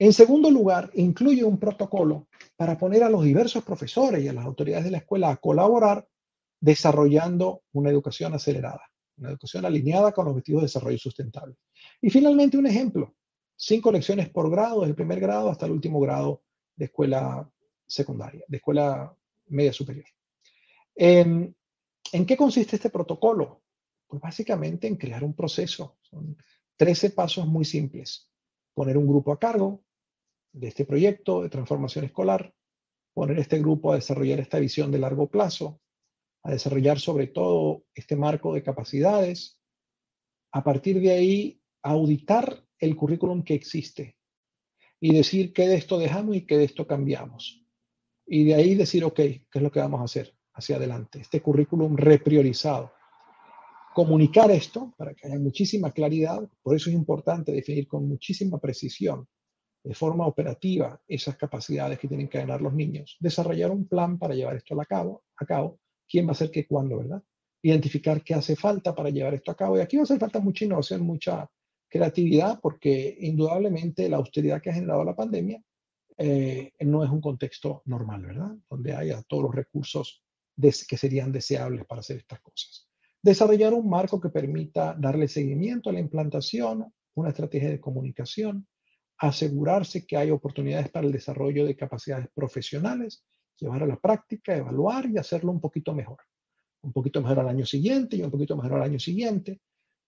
En segundo lugar, incluye un protocolo para poner a los diversos profesores y a las autoridades de la escuela a colaborar desarrollando una educación acelerada, una educación alineada con los objetivos de desarrollo sustentable. Y finalmente, un ejemplo, cinco lecciones por grado, desde el primer grado hasta el último grado de escuela secundaria, de escuela media superior. ¿En, ¿En qué consiste este protocolo? Pues básicamente en crear un proceso. Son 13 pasos muy simples. Poner un grupo a cargo, de este proyecto de transformación escolar, poner este grupo a desarrollar esta visión de largo plazo, a desarrollar sobre todo este marco de capacidades, a partir de ahí auditar el currículum que existe y decir qué de esto dejamos y qué de esto cambiamos. Y de ahí decir, ok, ¿qué es lo que vamos a hacer hacia adelante? Este currículum repriorizado. Comunicar esto para que haya muchísima claridad, por eso es importante definir con muchísima precisión de forma operativa esas capacidades que tienen que ganar los niños, desarrollar un plan para llevar esto a cabo, a cabo, quién va a hacer qué cuándo, ¿verdad? Identificar qué hace falta para llevar esto a cabo. Y aquí va a hacer falta mucha innovación, mucha creatividad, porque indudablemente la austeridad que ha generado la pandemia eh, no es un contexto normal, ¿verdad? Donde haya todos los recursos que serían deseables para hacer estas cosas. Desarrollar un marco que permita darle seguimiento a la implantación, una estrategia de comunicación, asegurarse que hay oportunidades para el desarrollo de capacidades profesionales, llevar a la práctica, evaluar y hacerlo un poquito mejor. Un poquito mejor al año siguiente y un poquito mejor al año siguiente.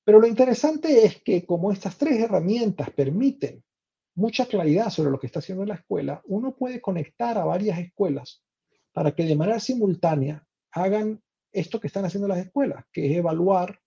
Pero lo interesante es que como estas tres herramientas permiten mucha claridad sobre lo que está haciendo la escuela, uno puede conectar a varias escuelas para que de manera simultánea hagan esto que están haciendo las escuelas, que es evaluar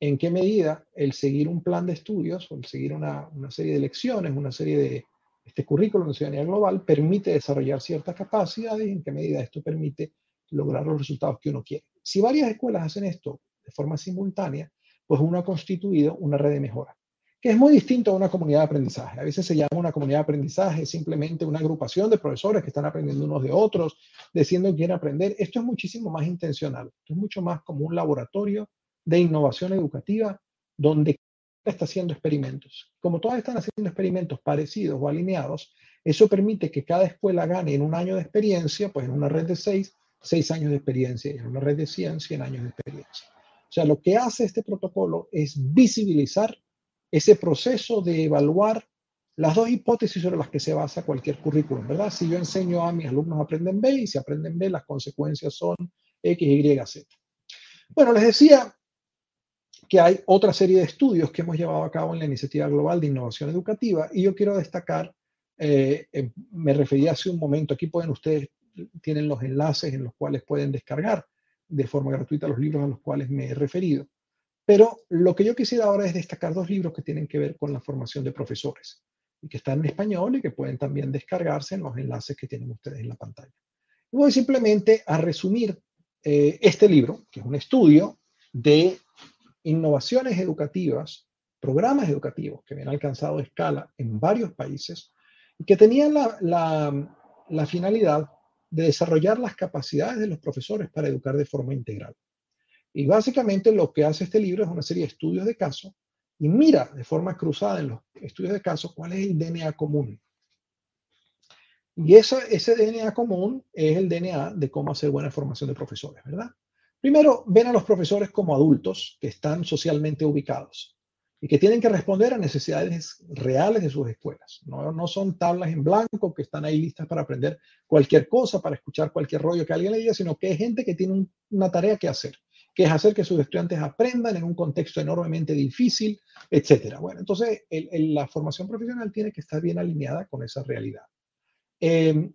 en qué medida el seguir un plan de estudios o el seguir una, serie de lecciones, una serie de este currículum de ciudadanía global permite desarrollar ciertas capacidades y en qué medida esto permite lograr los resultados que uno quiere. Si varias escuelas hacen esto de forma simultánea, pues uno ha constituido una red de mejora, que es muy distinto a una comunidad de aprendizaje. A veces se llama una comunidad de aprendizaje simplemente una agrupación de profesores que están aprendiendo unos de otros, diciendo que quieren aprender. Esto es muchísimo más intencional, esto es mucho más como un laboratorio de innovación educativa donde está haciendo experimentos. Como todas están haciendo experimentos parecidos o alineados, eso permite que cada escuela gane en un año de experiencia, pues en una red de seis, seis años de experiencia, y en una red de 100, 100 años de experiencia. O sea, lo que hace este protocolo es visibilizar ese proceso de evaluar las dos hipótesis sobre las que se basa cualquier currículum, ¿verdad? Si yo enseño a mis alumnos aprenden B y si aprenden B, las consecuencias son X, Y, Z. Bueno, les decía que hay otra serie de estudios que hemos llevado a cabo en la Iniciativa Global de Innovación Educativa y yo quiero destacar, eh, eh, me referí hace un momento, aquí pueden ustedes, tienen los enlaces en los cuales pueden descargar de forma gratuita los libros a los cuales me he referido. Pero lo que yo quisiera ahora es destacar dos libros que tienen que ver con la formación de profesores y que están en español y que pueden también descargarse en los enlaces que tienen ustedes en la pantalla. voy simplemente a resumir eh, este libro, que es un estudio de innovaciones educativas, programas educativos que habían alcanzado escala en varios países y que tenían la finalidad de desarrollar las capacidades de los profesores para educar de forma integral. Y básicamente lo que hace este libro es una serie de estudios de caso y mira de forma cruzada en los estudios de caso cuál es el DNA común. Y ese, ese DNA común es el DNA de cómo hacer buena formación de profesores, ¿verdad? Primero, ven a los profesores como adultos que están socialmente ubicados y que tienen que responder a necesidades reales de sus escuelas. No, son tablas en blanco que están ahí listas para aprender cualquier cosa, para escuchar cualquier rollo que alguien le diga, sino que es gente que tiene una tarea que hacer que es hacer que sus estudiantes aprendan en un contexto enormemente difícil, etcétera. Bueno, entonces la formación profesional tiene que estar bien alineada con esa realidad. Em,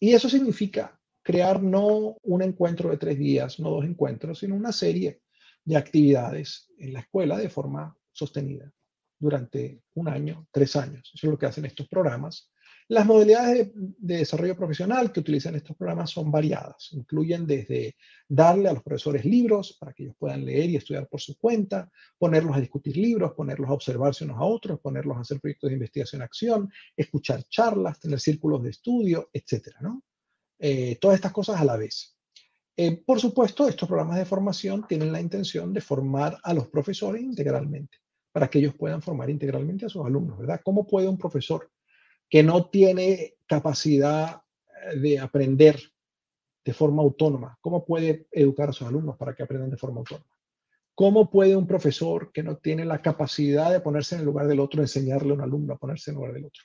y eso significa crear no un encuentro de tres días, no dos encuentros, sino una serie de actividades en la escuela de forma sostenida durante un año, tres años. Eso es lo que hacen estos programas. Las modalidades de, desarrollo profesional que utilizan estos programas son variadas. Incluyen desde darle a los profesores libros para que ellos puedan leer y estudiar por su cuenta, ponerlos a discutir libros, ponerlos a observarse unos a otros, ponerlos a hacer proyectos de investigación-acción, escuchar charlas, tener círculos de estudio, etcétera, ¿no? Eh, todas estas cosas a la vez. Eh, por supuesto, estos programas de formación tienen la intención de formar a los profesores integralmente, para que ellos puedan formar integralmente a sus alumnos, ¿verdad? ¿Cómo puede un profesor que no tiene capacidad eh, de aprender de forma autónoma? ¿Cómo puede educar a sus alumnos para que aprendan de forma autónoma? ¿Cómo puede un profesor que no tiene la capacidad de ponerse en el lugar del otro enseñarle a un alumno a ponerse en el lugar del otro?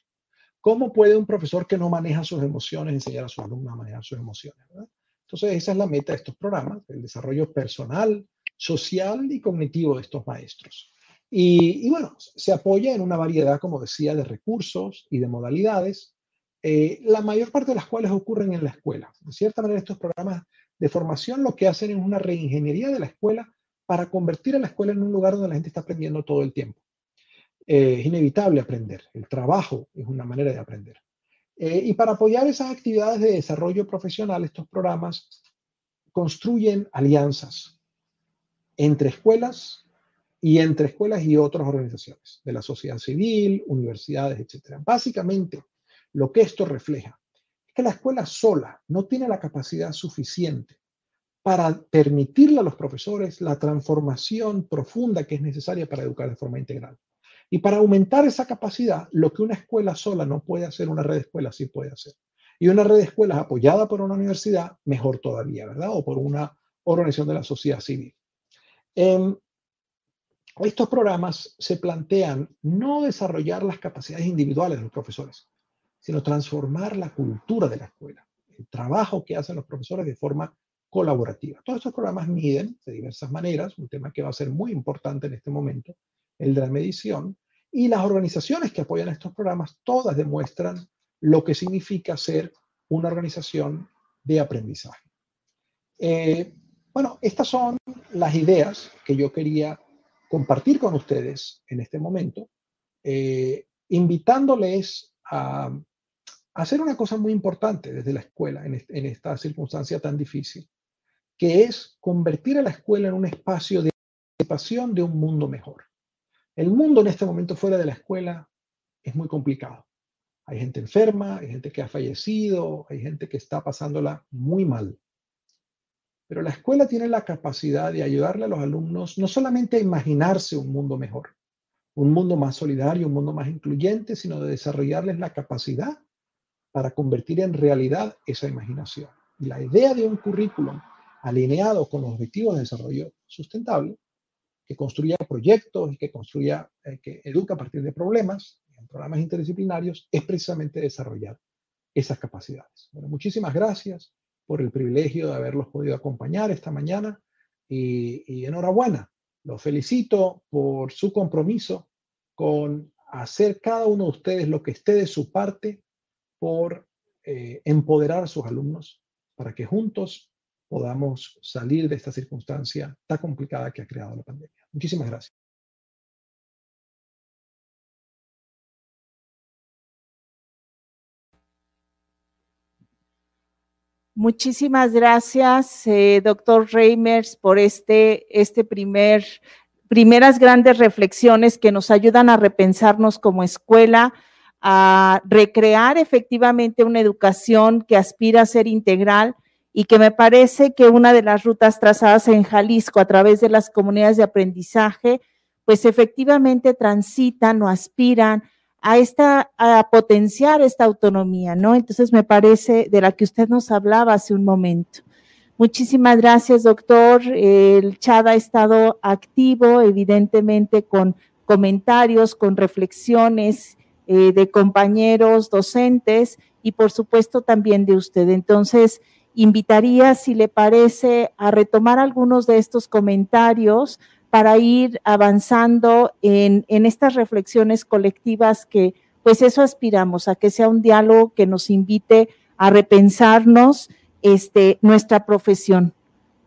¿Cómo puede un profesor que no maneja sus emociones enseñar a sus alumnos a manejar sus emociones? Entonces, esa es la meta de estos programas, el desarrollo personal, social y cognitivo de estos maestros. Y, bueno, se apoya en una variedad, como decía, de recursos y de modalidades, eh, la mayor parte de las cuales ocurren en la escuela. De cierta manera, estos programas de formación lo que hacen es una reingeniería de la escuela para convertir a la escuela en un lugar donde la gente está aprendiendo todo el tiempo. Eh, es inevitable aprender, el trabajo es una manera de aprender. Eh, y para apoyar esas actividades de desarrollo profesional, estos programas construyen alianzas entre escuelas y entre escuelas y otras organizaciones de la sociedad civil, universidades, etc. Básicamente, lo que esto refleja es que la escuela sola no tiene la capacidad suficiente para permitirle a los profesores la transformación profunda que es necesaria para educar de forma integral. Y para aumentar esa capacidad, lo que una escuela sola no puede hacer, una red de escuelas sí puede hacer. Y una red de escuelas apoyada por una universidad, mejor todavía, ¿verdad? O por una organización de la sociedad civil. Eh, estos programas se plantean no desarrollar las capacidades individuales de los profesores, sino transformar la cultura de la escuela, el trabajo que hacen los profesores de forma colaborativa. Todos estos programas miden de diversas maneras, un tema que va a ser muy importante en este momento, el de la medición, y las organizaciones que apoyan estos programas todas demuestran lo que significa ser una organización de aprendizaje. Eh, bueno, estas son las ideas que yo quería compartir con ustedes en este momento, eh, invitándoles a, hacer una cosa muy importante desde la escuela en, en, esta circunstancia tan difícil, que es convertir a la escuela en un espacio de pasión de un mundo mejor. El mundo en este momento fuera de la escuela es muy complicado. Hay gente enferma, hay gente que ha fallecido, hay gente que está pasándola muy mal. Pero la escuela tiene la capacidad de ayudarle a los alumnos no solamente a imaginarse un mundo mejor, un mundo más solidario, un mundo más incluyente, sino de desarrollarles la capacidad para convertir en realidad esa imaginación. Y la idea de un currículum alineado con los objetivos de desarrollo sustentable, que construya proyectos y que construya, eh, que educa a partir de problemas, en programas interdisciplinarios, es precisamente desarrollar esas capacidades. Bueno, muchísimas gracias por el privilegio de haberlos podido acompañar esta mañana y, enhorabuena. Los felicito por su compromiso con hacer cada uno de ustedes lo que esté de su parte por eh, empoderar a sus alumnos para que juntos podamos salir de esta circunstancia tan complicada que ha creado la pandemia. Muchísimas gracias. Muchísimas gracias, eh, doctor Reimers, por este, este primer, primeras grandes reflexiones que nos ayudan a repensarnos como escuela, a recrear efectivamente una educación que aspira a ser integral y que me parece que una de las rutas trazadas en Jalisco a través de las comunidades de aprendizaje, pues efectivamente transitan o aspiran a esta a potenciar esta autonomía, ¿no? Entonces me parece de la que usted nos hablaba hace un momento. Muchísimas gracias, doctor. El chat ha estado activo, evidentemente, con comentarios, con reflexiones eh, de compañeros docentes y, por supuesto, también de usted. Entonces, invitaría, si le parece, a retomar algunos de estos comentarios para ir avanzando en, estas reflexiones colectivas que, pues eso aspiramos, a que sea un diálogo que nos invite a repensarnos este, nuestra profesión.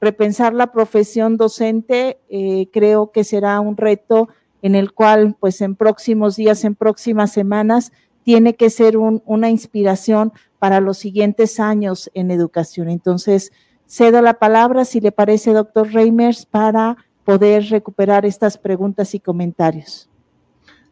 Repensar la profesión docente eh, creo que será un reto en el cual, pues en próximos días, en próximas semanas, tiene que ser un, una inspiración para los siguientes años en educación. Entonces, cedo la palabra, si le parece, doctor Reimers, para poder recuperar estas preguntas y comentarios.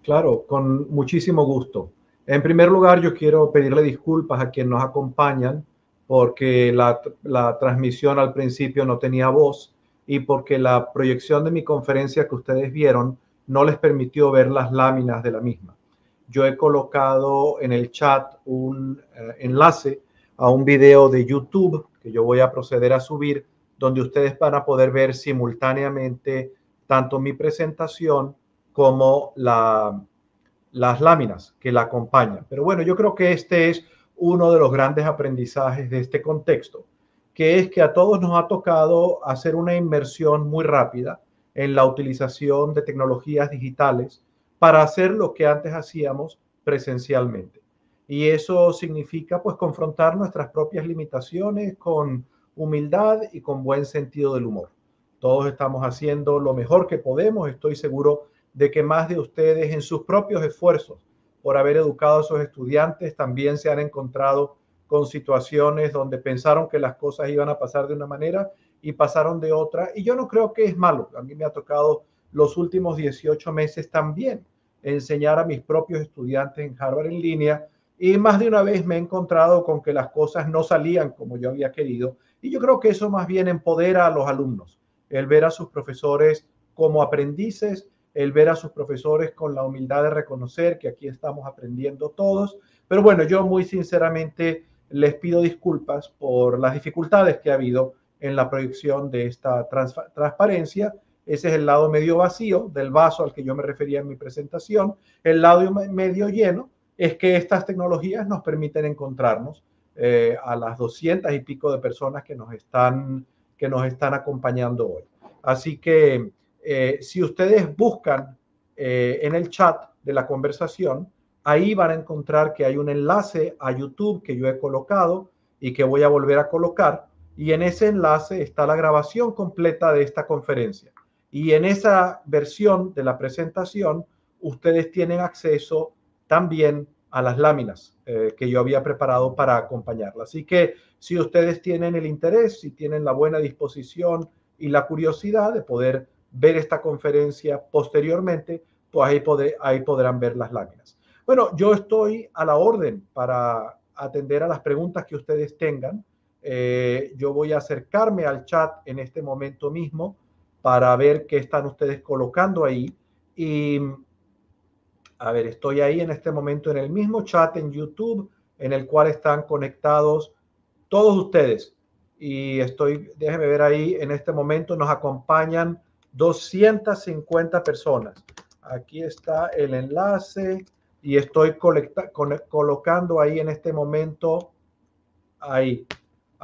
Claro, con muchísimo gusto. En primer lugar, yo quiero pedirle disculpas a quienes nos acompañan porque la, la, transmisión al principio no tenía voz y porque la proyección de mi conferencia que ustedes vieron no les permitió ver las láminas de la misma yo he colocado en el chat un eh, enlace a un video de YouTube que yo voy a proceder a subir, donde ustedes van a poder ver simultáneamente tanto mi presentación como la, las láminas que la acompañan. Pero bueno, yo creo que este es uno de los grandes aprendizajes de este contexto, que es que a todos nos ha tocado hacer una inmersión muy rápida en la utilización de tecnologías digitales para hacer lo que antes hacíamos presencialmente. Y eso significa pues confrontar nuestras propias limitaciones con humildad y con buen sentido del humor. Todos estamos haciendo lo mejor que podemos. Estoy seguro de que más de ustedes en sus propios esfuerzos por haber educado a sus estudiantes también se han encontrado con situaciones donde pensaron que las cosas iban a pasar de una manera y pasaron de otra. Y yo no creo que es malo. A mí me ha tocado los últimos 18 meses también enseñar a mis propios estudiantes en Harvard en línea y más de una vez me he encontrado con que las cosas no salían como yo había querido y yo creo que eso más bien empodera a los alumnos, el ver a sus profesores como aprendices, el ver a sus profesores con la humildad de reconocer que aquí estamos aprendiendo todos. Pero bueno, yo muy sinceramente les pido disculpas por las dificultades que ha habido en la proyección de esta transparencia ese es el lado medio vacío del vaso al que yo me refería en mi presentación. El lado medio lleno es que estas tecnologías nos permiten encontrarnos eh, a las 200 y pico de personas que nos están, que nos están acompañando hoy. Así que eh, si ustedes buscan eh, en el chat de la conversación, ahí van a encontrar que hay un enlace a YouTube que yo he colocado y que voy a volver a colocar. Y en ese enlace está la grabación completa de esta conferencia. Y en esa versión de la presentación, ustedes tienen acceso también a las láminas eh, que yo había preparado para acompañarla. Así que si ustedes tienen el interés, si tienen la buena disposición y la curiosidad de poder ver esta conferencia posteriormente, pues ahí, podrán ver las láminas. Bueno, yo estoy a la orden para atender a las preguntas que ustedes tengan. Eh, yo voy a acercarme al chat en este momento mismo para ver qué están ustedes colocando ahí. Y a ver, estoy ahí en este momento en el mismo chat en YouTube en el cual están conectados todos ustedes. Y estoy, déjenme ver ahí, en este momento nos acompañan 250 personas. Aquí está el enlace y estoy colocando ahí en este momento, ahí,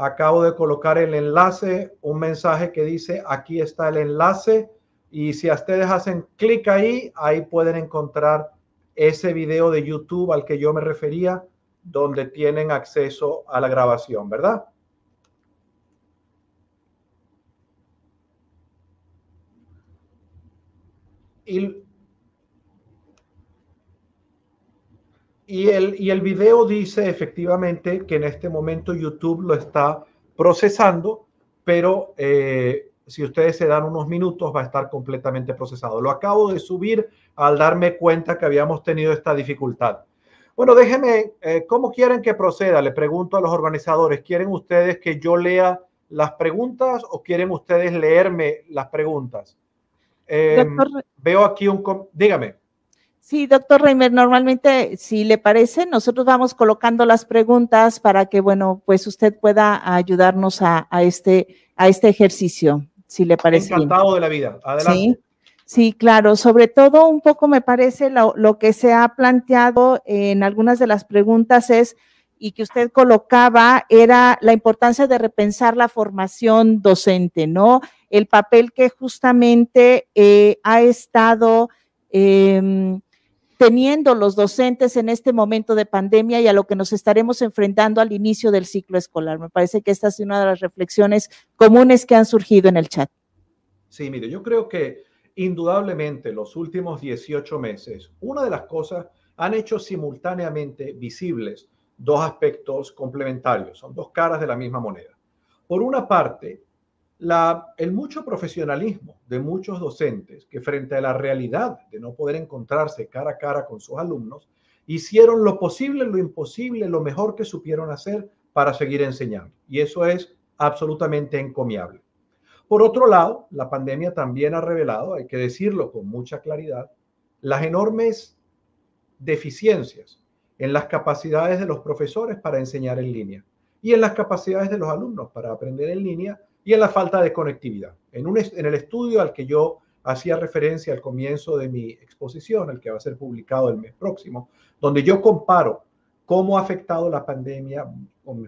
Acabo de colocar el enlace, un mensaje que dice aquí está el enlace y si ustedes hacen clic ahí, ahí pueden encontrar ese video de YouTube al que yo me refería, donde tienen acceso a la grabación, ¿verdad? Y y, el, y el video dice efectivamente que en este momento YouTube lo está procesando, pero eh, si ustedes se dan unos minutos va a estar completamente procesado. Lo acabo de subir al darme cuenta que habíamos tenido esta dificultad. Bueno, déjenme, eh, ¿cómo quieren que proceda? Le pregunto a los organizadores, ¿quieren ustedes que yo lea las preguntas o quieren ustedes leerme las preguntas? Em, veo aquí un... Dígame. Sí, doctor Reimer, normalmente, si le parece, nosotros vamos colocando las preguntas para que, bueno, pues usted pueda ayudarnos a, este, a este ejercicio, si le parece. Encantado de la vida. Adelante. Sí. Sí, claro, sobre todo un poco me parece lo, que se ha planteado en algunas de las preguntas es, y que usted colocaba, era la importancia de repensar la formación docente, ¿no? El papel que justamente eh, ha estado em, teniendo los docentes en este momento de pandemia y a lo que nos estaremos enfrentando al inicio del ciclo escolar. Me parece que esta es una de las reflexiones comunes que han surgido en el chat. Sí, mire, yo creo que Indudablemente, los últimos 18 meses, una de las cosas han hecho simultáneamente visibles dos aspectos complementarios, son dos caras de la misma moneda. Por una parte, el mucho profesionalismo de muchos docentes que frente a la realidad de no poder encontrarse cara a cara con sus alumnos, hicieron lo posible, lo imposible, lo mejor que supieron hacer para seguir enseñando. Y eso es absolutamente encomiable. Por otro lado, la pandemia también ha revelado, hay que decirlo con mucha claridad, las enormes deficiencias en las capacidades de los profesores para enseñar en línea y en las capacidades de los alumnos para aprender en línea y en la falta de conectividad. En, un, en el estudio al que yo hacía referencia al comienzo de mi exposición, el que va a ser publicado el mes próximo, donde yo comparo cómo ha afectado la pandemia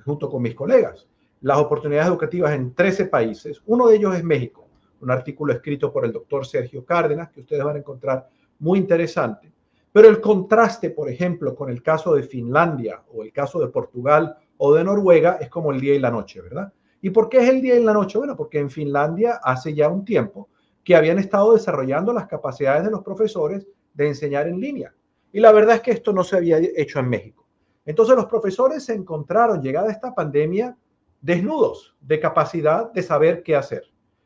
junto con mis colegas las oportunidades educativas en 13 países. Uno de ellos es México, un artículo escrito por el doctor Sergio Cárdenas que ustedes van a encontrar muy interesante. Pero el contraste, por ejemplo, con el caso de Finlandia o el caso de Portugal o de Noruega es como el día y la noche, ¿verdad? ¿Y por qué es el día y la noche? Bueno, porque en Finlandia hace ya un tiempo que habían estado desarrollando las capacidades de los profesores de enseñar en línea. Y la verdad es que esto no se había hecho en México. Entonces los profesores se encontraron, llegada esta pandemia, desnudos de capacidad de saber qué hacer.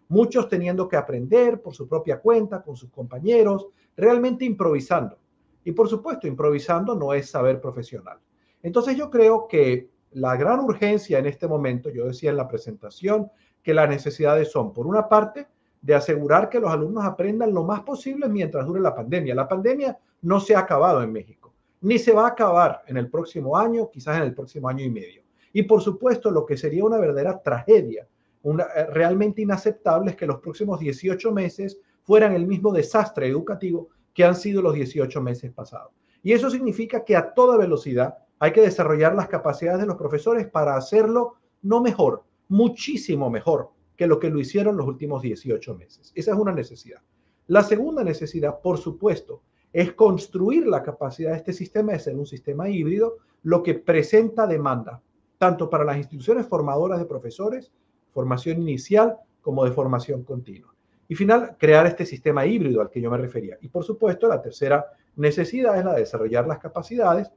Muchos teniendo que aprender por su propia cuenta, con sus compañeros, realmente improvisando. Y por supuesto, improvisando no es saber profesional. Entonces yo creo que la gran urgencia en este momento, yo decía en la presentación, que las necesidades son, por una parte, de asegurar que los alumnos aprendan lo más posible mientras dure la pandemia. La pandemia no se ha acabado en México, ni se va a acabar en el próximo año, quizás en el próximo año y medio. Y por supuesto, lo que sería una verdadera tragedia, una, eh, realmente inaceptable, es que los próximos 18 meses fueran el mismo desastre educativo que han sido los 18 meses pasados. Y eso significa que a toda velocidad hay que desarrollar las capacidades de los profesores para hacerlo no mejor, muchísimo mejor que lo que lo hicieron los últimos 18 meses. Esa es una necesidad. La segunda necesidad, por supuesto, es construir la capacidad de este sistema de ser un sistema híbrido, lo que presenta demanda tanto para las instituciones formadoras de profesores, formación inicial como de formación continua. Y final, crear este sistema híbrido al que yo me refería. Y por supuesto, la tercera necesidad es la de desarrollar las capacidades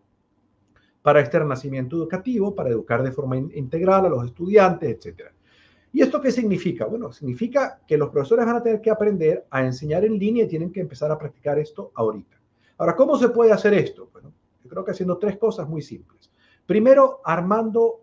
para renacimiento educativo, para educar de forma integral a los estudiantes, etc. ¿Y esto qué significa? Bueno, significa que los profesores van a tener que aprender a enseñar en línea y tienen que empezar a practicar esto ahorita. Ahora, ¿cómo se puede hacer esto? Bueno, yo creo que haciendo tres cosas muy simples. Primero, armando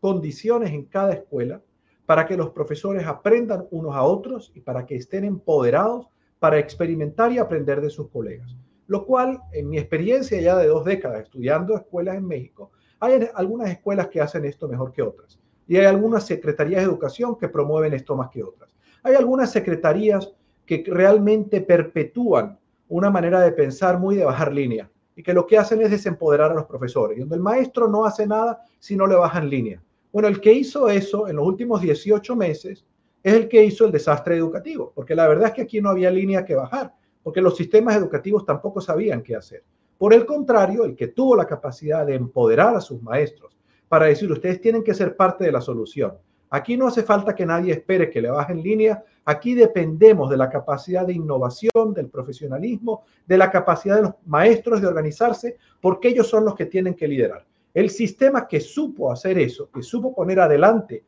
condiciones en cada escuela para que los profesores aprendan unos a otros y para que estén empoderados para experimentar y aprender de sus colegas. Lo cual, en mi experiencia ya de dos décadas estudiando escuelas en México, hay algunas escuelas que hacen esto mejor que otras. Y hay algunas secretarías de educación que promueven esto más que otras. Hay algunas secretarías que realmente perpetúan una manera de pensar muy de bajar línea y que lo que hacen es desempoderar a los profesores, y donde el maestro no hace nada si no le bajan línea. Bueno, el que hizo eso en los últimos 18 meses es el que hizo el desastre educativo, porque la verdad es que aquí no había línea que bajar, porque los sistemas educativos tampoco sabían qué hacer. Por el contrario, el que tuvo la capacidad de empoderar a sus maestros para decir, ustedes tienen que ser parte de la solución. Aquí no hace falta que nadie espere que le baje en línea. Aquí dependemos de la capacidad de innovación, del profesionalismo, de la capacidad de los maestros de organizarse, porque ellos son los que tienen que liderar. El sistema que supo hacer eso, que supo poner adelante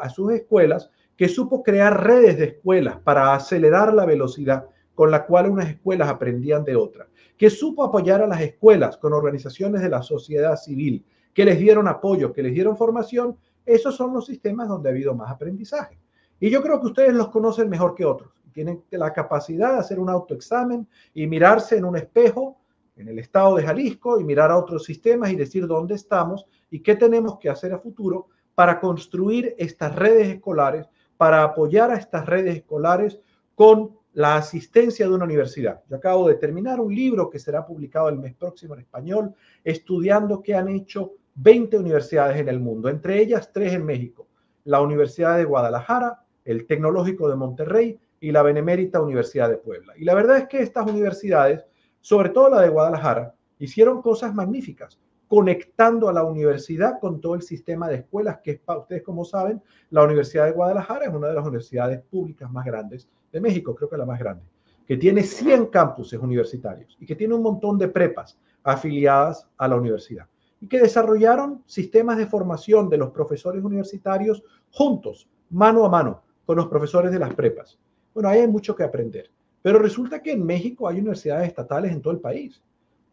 a sus escuelas, que supo crear redes de escuelas para acelerar la velocidad con la cual unas escuelas aprendían de otras, que supo apoyar a las escuelas con organizaciones de la sociedad civil, que les dieron apoyo, que les dieron formación esos son los sistemas donde ha habido más aprendizaje. Y yo creo que ustedes los conocen mejor que otros. Tienen la capacidad de hacer un autoexamen y mirarse en un espejo en el estado de Jalisco y mirar a otros sistemas y decir dónde estamos y qué tenemos que hacer a futuro para construir estas redes escolares, para apoyar a estas redes escolares con la asistencia de una universidad. Yo acabo de terminar un libro que será publicado el mes próximo en español, estudiando qué han hecho 20 universidades en el mundo, entre ellas tres en México, la Universidad de Guadalajara, el Tecnológico de Monterrey y la Benemérita Universidad de Puebla. Y la verdad es que estas universidades, sobre todo la de Guadalajara, hicieron cosas magníficas, conectando a la universidad con todo el sistema de escuelas, que ustedes como saben, la Universidad de Guadalajara es una de las universidades públicas más grandes de México, creo que la más grande, que tiene 100 campuses universitarios y que tiene un montón de prepas afiliadas a la universidad y que desarrollaron sistemas de formación de los profesores universitarios juntos, mano a mano, con los profesores de las prepas. Bueno, ahí hay mucho que aprender. Pero resulta que en México hay universidades estatales en todo el país.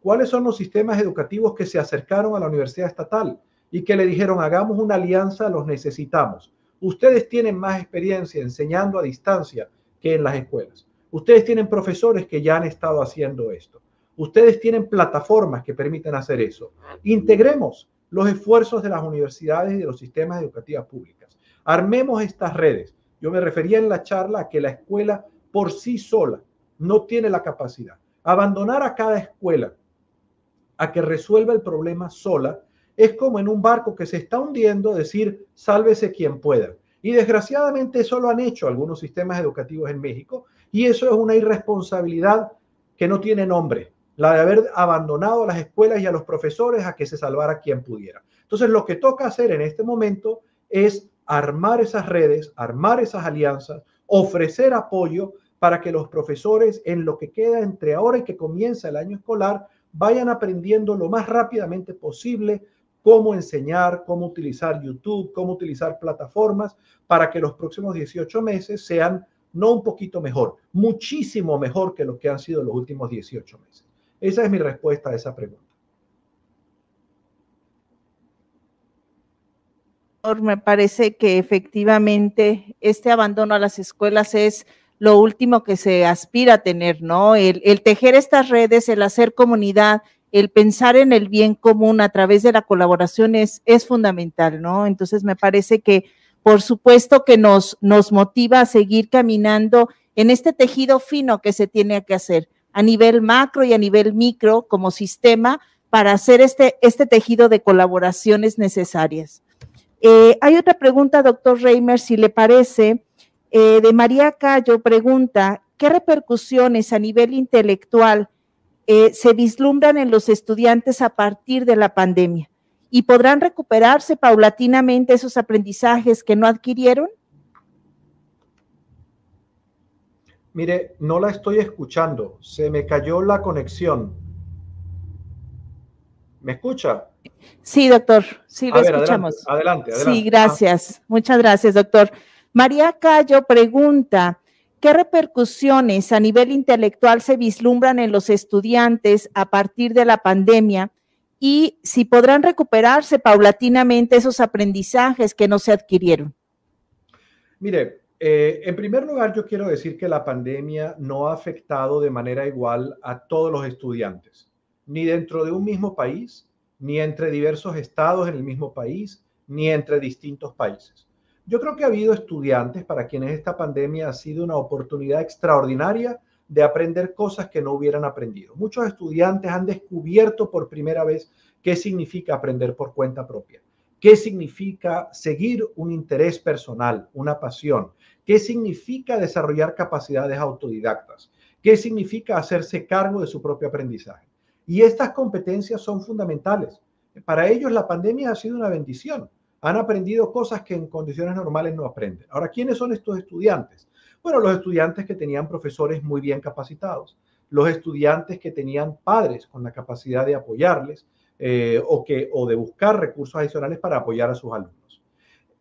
¿Cuáles son los sistemas educativos que se acercaron a la universidad estatal y que le dijeron, hagamos una alianza, los necesitamos? Ustedes tienen más experiencia enseñando a distancia que en las escuelas. Ustedes tienen profesores que ya han estado haciendo esto. Ustedes tienen plataformas que permiten hacer eso. Integremos los esfuerzos de las universidades y de los sistemas educativos públicos. Armemos estas redes. Yo me refería en la charla a que la escuela por sí sola no tiene la capacidad. Abandonar a cada escuela a que resuelva el problema sola es como en un barco que se está hundiendo decir, sálvese quien pueda. Y desgraciadamente eso lo han hecho algunos sistemas educativos en México y eso es una irresponsabilidad que no tiene nombre la de haber abandonado a las escuelas y a los profesores a que se salvara quien pudiera. Entonces, lo que toca hacer en este momento es armar esas redes, armar esas alianzas, ofrecer apoyo para que los profesores en lo que queda entre ahora y que comienza el año escolar vayan aprendiendo lo más rápidamente posible cómo enseñar, cómo utilizar YouTube, cómo utilizar plataformas para que los próximos 18 meses sean no un poquito mejor, muchísimo mejor que lo que han sido los últimos 18 meses. Esa es mi respuesta a esa pregunta. Me parece que efectivamente este abandono a las escuelas es lo último que se aspira a tener, ¿no? El, tejer estas redes, el hacer comunidad, el pensar en el bien común a través de la colaboración es, es fundamental, ¿no? Entonces me parece que por supuesto que nos, nos motiva a seguir caminando en este tejido fino que se tiene que hacer a nivel macro y a nivel micro como sistema para hacer este, este tejido de colaboraciones necesarias. Eh, hay otra pregunta, doctor Reimer, si le parece, eh, de María Cayo, pregunta, ¿qué repercusiones a nivel intelectual eh, se vislumbran en los estudiantes a partir de la pandemia? ¿Y podrán recuperarse paulatinamente esos aprendizajes que no adquirieron? Mire, no la estoy escuchando. Se me cayó la conexión. ¿Me escucha? Sí, doctor. Sí, lo escuchamos. Adelante, adelante, Sí, gracias. Muchas gracias, doctor. María Cayo pregunta, ¿qué repercusiones a nivel intelectual se vislumbran en los estudiantes a partir de la pandemia? Y si podrán recuperarse paulatinamente esos aprendizajes que no se adquirieron. Mire, eh, en primer lugar, yo quiero decir que la pandemia no ha afectado de manera igual a todos los estudiantes, ni dentro de un mismo país, ni entre diversos estados en el mismo país, ni entre distintos países. Yo creo que ha habido estudiantes para quienes esta pandemia ha sido una oportunidad extraordinaria de aprender cosas que no hubieran aprendido. Muchos estudiantes han descubierto por primera vez qué significa aprender por cuenta propia, qué significa seguir un interés personal, una pasión, ¿Qué significa desarrollar capacidades autodidactas? ¿Qué significa hacerse cargo de su propio aprendizaje? Y estas competencias son fundamentales. Para ellos la pandemia ha sido una bendición, Han aprendido cosas que en condiciones normales no aprenden. Ahora, ¿quiénes son estos estudiantes? Bueno, los estudiantes que tenían profesores muy bien capacitados, los estudiantes que tenían padres con la capacidad de apoyarles eh, o, que, o de buscar recursos adicionales para apoyar a sus alumnos.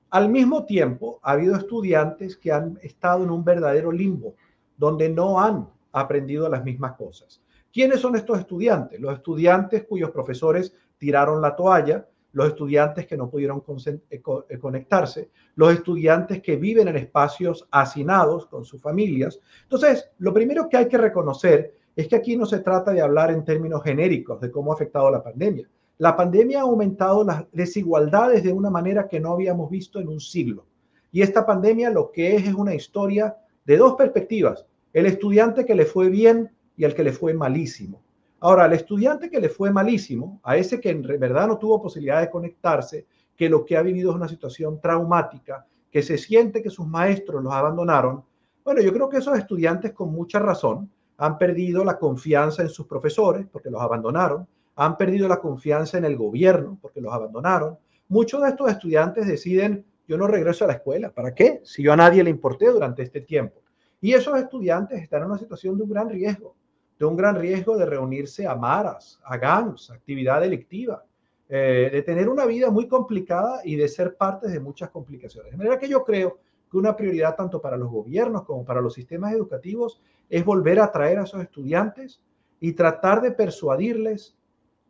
Al mismo tiempo, ha habido estudiantes que han estado en un verdadero limbo, donde no han aprendido las mismas cosas. ¿Quiénes son estos estudiantes? Los estudiantes cuyos profesores tiraron la toalla, los estudiantes que no pudieron eh, eh, conectarse, los estudiantes que viven en espacios hacinados con sus familias. Entonces, lo primero que hay que reconocer es que aquí no se trata de hablar en términos genéricos de cómo ha afectado la pandemia. La pandemia ha aumentado las desigualdades de una manera que no habíamos visto en un siglo. Y esta pandemia lo que es es una historia de dos perspectivas. El estudiante que le fue bien y el que le fue malísimo. Ahora, al estudiante que le fue malísimo, a ese que en verdad no tuvo posibilidad de conectarse, que lo que ha vivido es una situación traumática, que se siente que sus maestros los abandonaron, bueno, yo creo que esos estudiantes con mucha razón han perdido la confianza en sus profesores porque los abandonaron, han perdido la confianza en el gobierno porque los abandonaron. Muchos de estos estudiantes deciden, yo no regreso a la escuela, ¿para qué? Si yo a nadie le importé durante este tiempo. Y esos estudiantes están en una situación de un gran riesgo de un gran riesgo de reunirse a maras, a gangs, actividad delictiva, eh, de tener una vida muy complicada y de ser parte de muchas complicaciones. De manera que yo creo que una prioridad tanto para los gobiernos como para los sistemas educativos es volver a atraer a esos estudiantes y tratar de persuadirles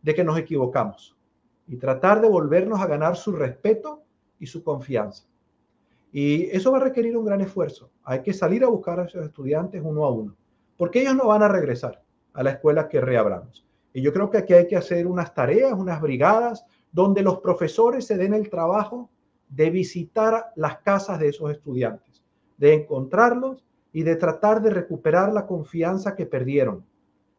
de que nos equivocamos y tratar de volvernos a ganar su respeto y su confianza. Y eso va a requerir un gran esfuerzo. Hay que salir a buscar a esos estudiantes uno a uno porque ellos no van a regresar a la escuela que reabramos. Y yo creo que aquí hay que hacer unas tareas, unas brigadas, donde los profesores se den el trabajo de visitar las casas de esos estudiantes, de encontrarlos y de tratar de recuperar la confianza que perdieron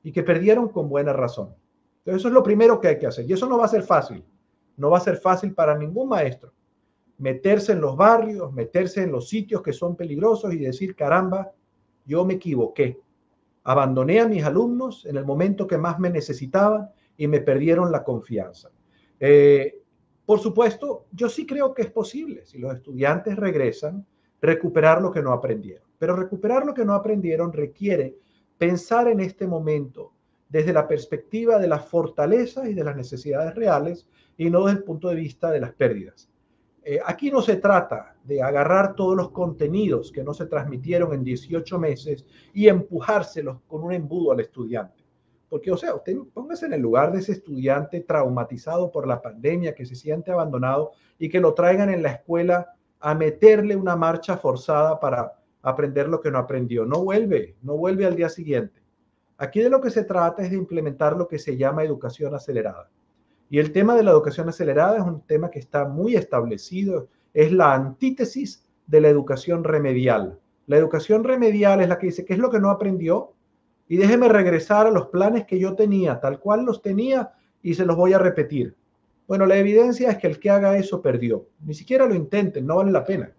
y que perdieron con buena razón. Entonces, eso es lo primero que hay que hacer. Y eso no va a ser fácil. No va a ser fácil para ningún maestro meterse en los barrios, meterse en los sitios que son peligrosos y decir, caramba, yo me equivoqué. Abandoné a mis alumnos en el momento que más me necesitaban y me perdieron la confianza. Eh, por supuesto, yo sí creo que es posible, si los estudiantes regresan, recuperar lo que no aprendieron. Pero recuperar lo que no aprendieron requiere pensar en este momento desde la perspectiva de las fortalezas y de las necesidades reales y no desde el punto de vista de las pérdidas. Eh, aquí no se trata de agarrar todos los contenidos que no se transmitieron en 18 meses y empujárselos con un embudo al estudiante. Porque, o sea, usted póngase en el lugar de ese estudiante traumatizado por la pandemia, que se siente abandonado y que lo traigan en la escuela a meterle una marcha forzada para aprender lo que no aprendió. No vuelve, no vuelve al día siguiente. Aquí de lo que se trata es de implementar lo que se llama educación acelerada. Y el tema de la educación acelerada es un tema que está muy establecido, es la antítesis de la educación remedial. La educación remedial es la que dice, ¿qué es lo que no aprendió? Y déjeme regresar a los planes que yo tenía, tal cual los tenía, y se los voy a repetir. Bueno, la evidencia es que el que haga eso perdió. Ni siquiera lo intenten, no vale la pena.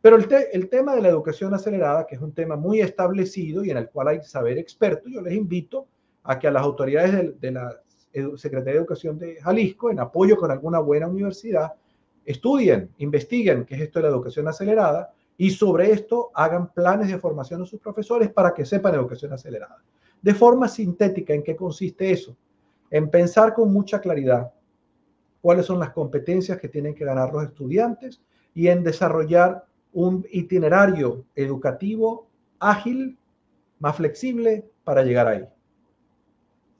Pero el, el, tema de la educación acelerada, que es un tema muy establecido y en el cual hay saber experto, yo les invito a que a las autoridades de, de la Secretaría de Educación de Jalisco, en apoyo con alguna buena universidad, estudien, investiguen qué es esto de la educación acelerada y sobre esto hagan planes de formación a sus profesores para que sepan educación acelerada. De forma sintética, ¿en qué consiste eso? En pensar con mucha claridad cuáles son las competencias que tienen que ganar los estudiantes y en desarrollar un itinerario educativo ágil, más flexible para llegar ahí.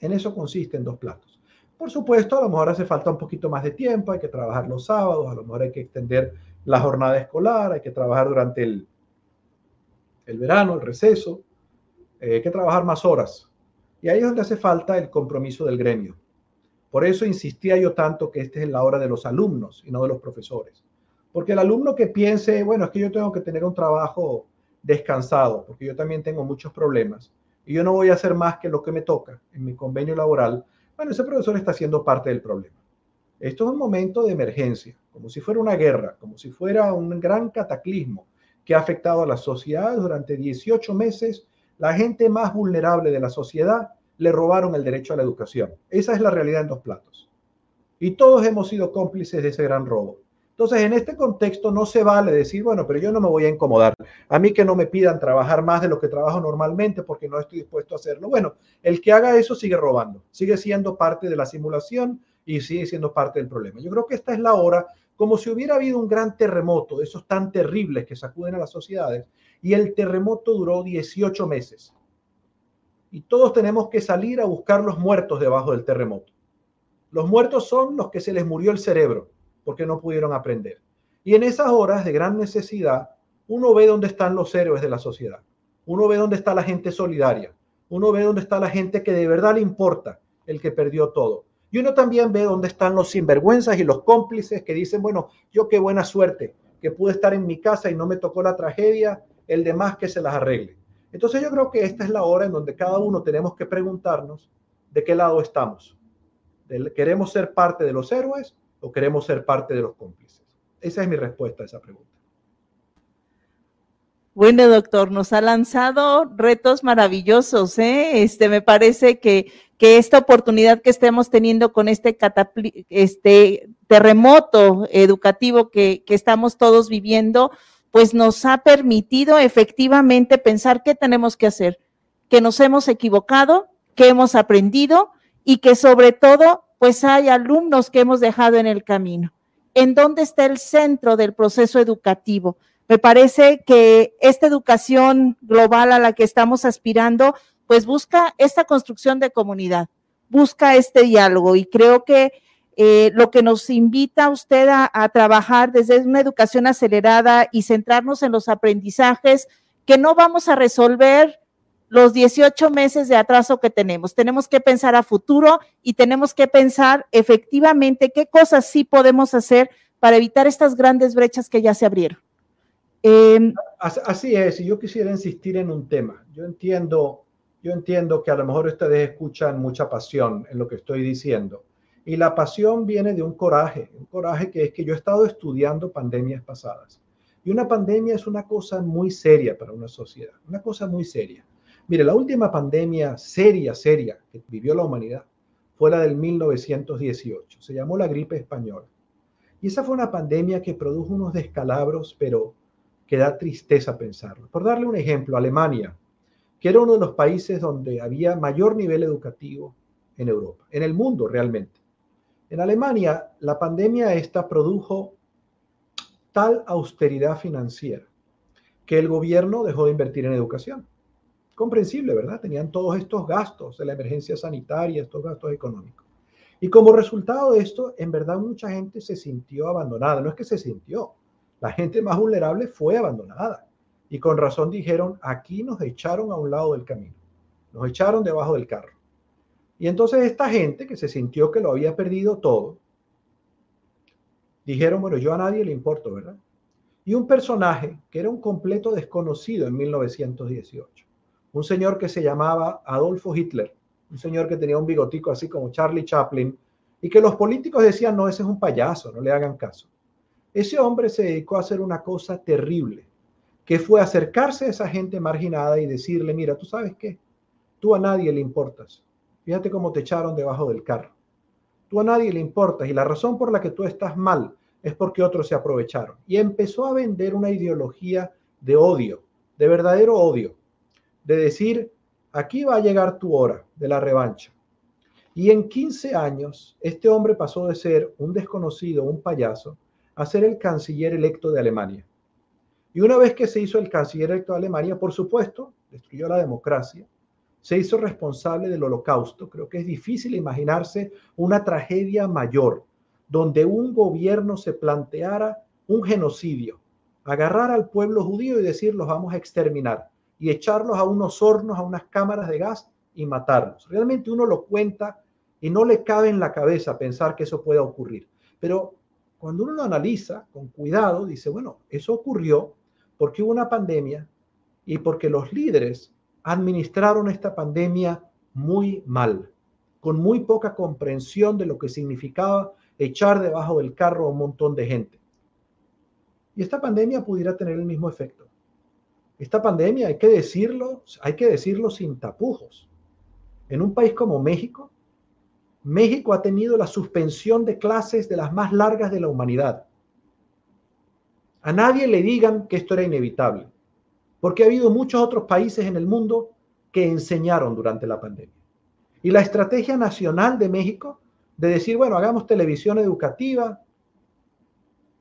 En eso consiste en dos platos. Por supuesto, a lo mejor hace falta un poquito más de tiempo, hay que trabajar los sábados, a lo mejor hay que extender la jornada escolar, hay que trabajar durante el, el verano, el receso, eh, hay que trabajar más horas. Y ahí es donde hace falta el compromiso del gremio. Por eso insistía yo tanto que este es la hora de los alumnos y no de los profesores. Porque el alumno que piense, bueno, es que yo tengo que tener un trabajo descansado, porque yo también tengo muchos problemas, y yo no voy a hacer más que lo que me toca en mi convenio laboral, bueno, ese profesor está siendo parte del problema. Esto es un momento de emergencia, como si fuera una guerra, como si fuera un gran cataclismo que ha afectado a la sociedad durante 18 meses. La gente más vulnerable de la sociedad le robaron el derecho a la educación. Esa es la realidad en dos platos. Y todos hemos sido cómplices de ese gran robo. Entonces, en este contexto no se vale decir, bueno, pero yo no me voy a incomodar. A mí que no me pidan trabajar más de lo que trabajo normalmente porque no estoy dispuesto a hacerlo. Bueno, el que haga eso sigue robando, sigue siendo parte de la simulación y sigue siendo parte del problema. Yo creo que esta es la hora, como si hubiera habido un gran terremoto, de esos tan terribles que sacuden a las sociedades, y el terremoto duró 18 meses. Y todos tenemos que salir a buscar los muertos debajo del terremoto. Los muertos son los que se les murió el cerebro porque no pudieron aprender. Y en esas horas de gran necesidad, uno ve dónde están los héroes de la sociedad. Uno ve dónde está la gente solidaria. Uno ve dónde está la gente que de verdad le importa el que perdió todo. Y uno también ve dónde están los sinvergüenzas y los cómplices que dicen, bueno, yo qué buena suerte que pude estar en mi casa y no me tocó la tragedia, el demás que se las arregle. Entonces yo creo que esta es la hora en donde cada uno tenemos que preguntarnos de qué lado estamos. ¿Queremos ser parte de los héroes o queremos ser parte de los cómplices? Esa es mi respuesta a esa pregunta. Bueno, doctor, nos ha lanzado retos maravillosos. ¿eh? Este, me parece que, que esta oportunidad que estemos teniendo con este, este terremoto educativo que, que estamos todos viviendo, pues nos ha permitido efectivamente pensar qué tenemos que hacer, que nos hemos equivocado, que hemos aprendido y que sobre todo pues hay alumnos que hemos dejado en el camino. ¿En dónde está el centro del proceso educativo? Me parece que esta educación global a la que estamos aspirando, pues busca esta construcción de comunidad, busca este diálogo y creo que eh, lo que nos invita a usted a, a trabajar desde una educación acelerada y centrarnos en los aprendizajes que no vamos a resolver los 18 meses de atraso que tenemos. Tenemos que pensar a futuro y tenemos que pensar efectivamente qué cosas sí podemos hacer para evitar estas grandes brechas que ya se abrieron. Eh, Así es, y yo quisiera insistir en un tema. Yo entiendo, yo entiendo que a lo mejor ustedes escuchan mucha pasión en lo que estoy diciendo. Y la pasión viene de un coraje, un coraje que es que yo he estado estudiando pandemias pasadas. Y una pandemia es una cosa muy seria para una sociedad, una cosa muy seria. Mire, la última pandemia seria, seria que vivió la humanidad fue la del 1918. Se llamó la gripe española. Y esa fue una pandemia que produjo unos descalabros, pero que da tristeza pensarlo. Por darle un ejemplo, Alemania, que era uno de los países donde había mayor nivel educativo en Europa, en el mundo realmente. En Alemania, la pandemia esta produjo tal austeridad financiera que el gobierno dejó de invertir en educación comprensible, ¿verdad? Tenían todos estos gastos de la emergencia sanitaria, estos gastos económicos. Y como resultado de esto, en verdad mucha gente se sintió abandonada. No es que se sintió, la gente más vulnerable fue abandonada. Y con razón dijeron, aquí nos echaron a un lado del camino, nos echaron debajo del carro. Y entonces esta gente que se sintió que lo había perdido todo, dijeron, bueno, yo a nadie le importo, ¿verdad? Y un personaje que era un completo desconocido en 1918 un señor que se llamaba Adolfo Hitler, un señor que tenía un bigotico así como Charlie Chaplin, y que los políticos decían, no, ese es un payaso, no le hagan caso. Ese hombre se dedicó a hacer una cosa terrible, que fue acercarse a esa gente marginada y decirle, mira, tú sabes qué, tú a nadie le importas. Fíjate cómo te echaron debajo del carro. Tú a nadie le importas y la razón por la que tú estás mal es porque otros se aprovecharon. Y empezó a vender una ideología de odio, de verdadero odio de decir, aquí va a llegar tu hora de la revancha. Y en 15 años, este hombre pasó de ser un desconocido, un payaso, a ser el canciller electo de Alemania. Y una vez que se hizo el canciller electo de Alemania, por supuesto, destruyó la democracia, se hizo responsable del holocausto. Creo que es difícil imaginarse una tragedia mayor donde un gobierno se planteara un genocidio, agarrar al pueblo judío y decir los vamos a exterminar y echarlos a unos hornos, a unas cámaras de gas y matarlos. Realmente uno lo cuenta y no le cabe en la cabeza pensar que eso pueda ocurrir. Pero cuando uno lo analiza con cuidado, dice, bueno, eso ocurrió porque hubo una pandemia y porque los líderes administraron esta pandemia muy mal, con muy poca comprensión de lo que significaba echar debajo del carro a un montón de gente. Y esta pandemia pudiera tener el mismo efecto. Esta pandemia, hay que decirlo, hay que decirlo sin tapujos. En un país como México, México ha tenido la suspensión de clases de las más largas de la humanidad. A nadie le digan que esto era inevitable, porque ha habido muchos otros países en el mundo que enseñaron durante la pandemia. Y la estrategia nacional de México de decir, bueno, hagamos televisión educativa,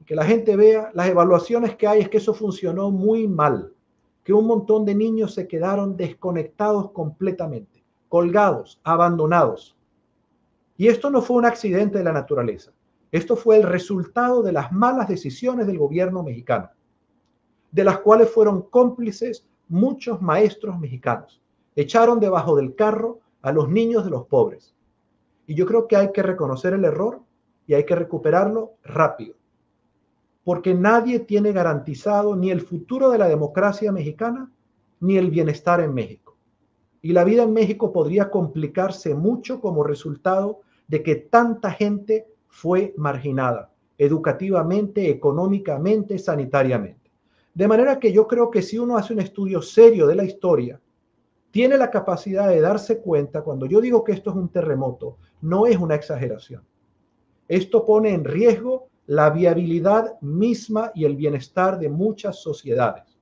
que la gente vea, las evaluaciones que hay es que eso funcionó muy mal, que un montón de niños se quedaron desconectados completamente, colgados, abandonados. Y esto no fue un accidente de la naturaleza. Esto fue el resultado de las malas decisiones del gobierno mexicano, de las cuales fueron cómplices muchos maestros mexicanos. Echaron debajo del carro a los niños de los pobres. Y yo creo que hay que reconocer el error y hay que recuperarlo rápido. Porque nadie tiene garantizado ni el futuro de la democracia mexicana ni el bienestar en México. Y la vida en México podría complicarse mucho como resultado de que tanta gente fue marginada educativamente, económicamente, sanitariamente. De manera que yo creo que si uno hace un estudio serio de la historia, tiene la capacidad de darse cuenta, cuando yo digo que esto es un terremoto, no es una exageración. Esto pone en riesgo la viabilidad misma y el bienestar de muchas sociedades.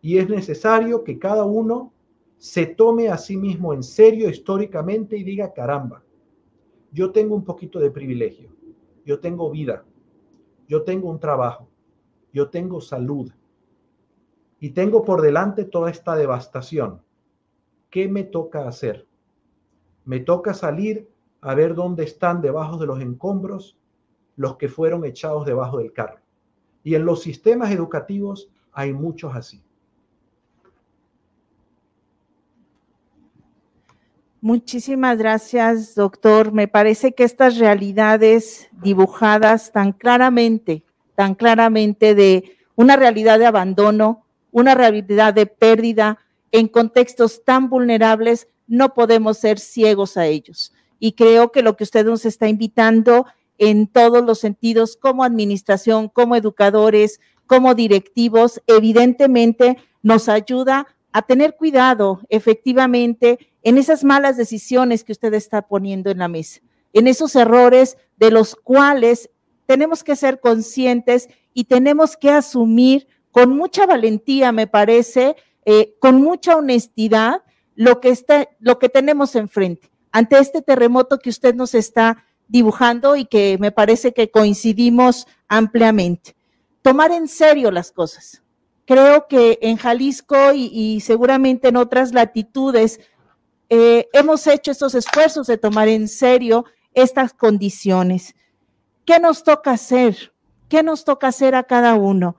Y es necesario que cada uno se tome a sí mismo en serio históricamente y diga, caramba, yo tengo un poquito de privilegio, yo tengo vida, yo tengo un trabajo, yo tengo salud y tengo por delante toda esta devastación. ¿Qué me toca hacer? Me toca salir a ver dónde están debajo de los escombros los que fueron echados debajo del carro. Y en los sistemas educativos hay muchos así. Muchísimas gracias, doctor. Me parece que estas realidades dibujadas tan claramente, tan claramente de una realidad de abandono, una realidad de pérdida en contextos tan vulnerables, no podemos ser ciegos a ellos. Y creo que lo que usted nos está invitando en todos los sentidos, como administración, como educadores, como directivos, evidentemente nos ayuda a tener cuidado efectivamente en esas malas decisiones que usted está poniendo en la mesa, en esos errores de los cuales tenemos que ser conscientes y tenemos que asumir con mucha valentía, me parece, eh, con mucha honestidad, lo que, está, lo que tenemos enfrente. Ante este terremoto que usted nos está dibujando y que me parece que coincidimos ampliamente. Tomar en serio las cosas, creo que en Jalisco y, seguramente en otras latitudes eh, hemos hecho estos esfuerzos de tomar en serio estas condiciones. ¿Qué nos toca hacer? ¿Qué nos toca hacer a cada uno?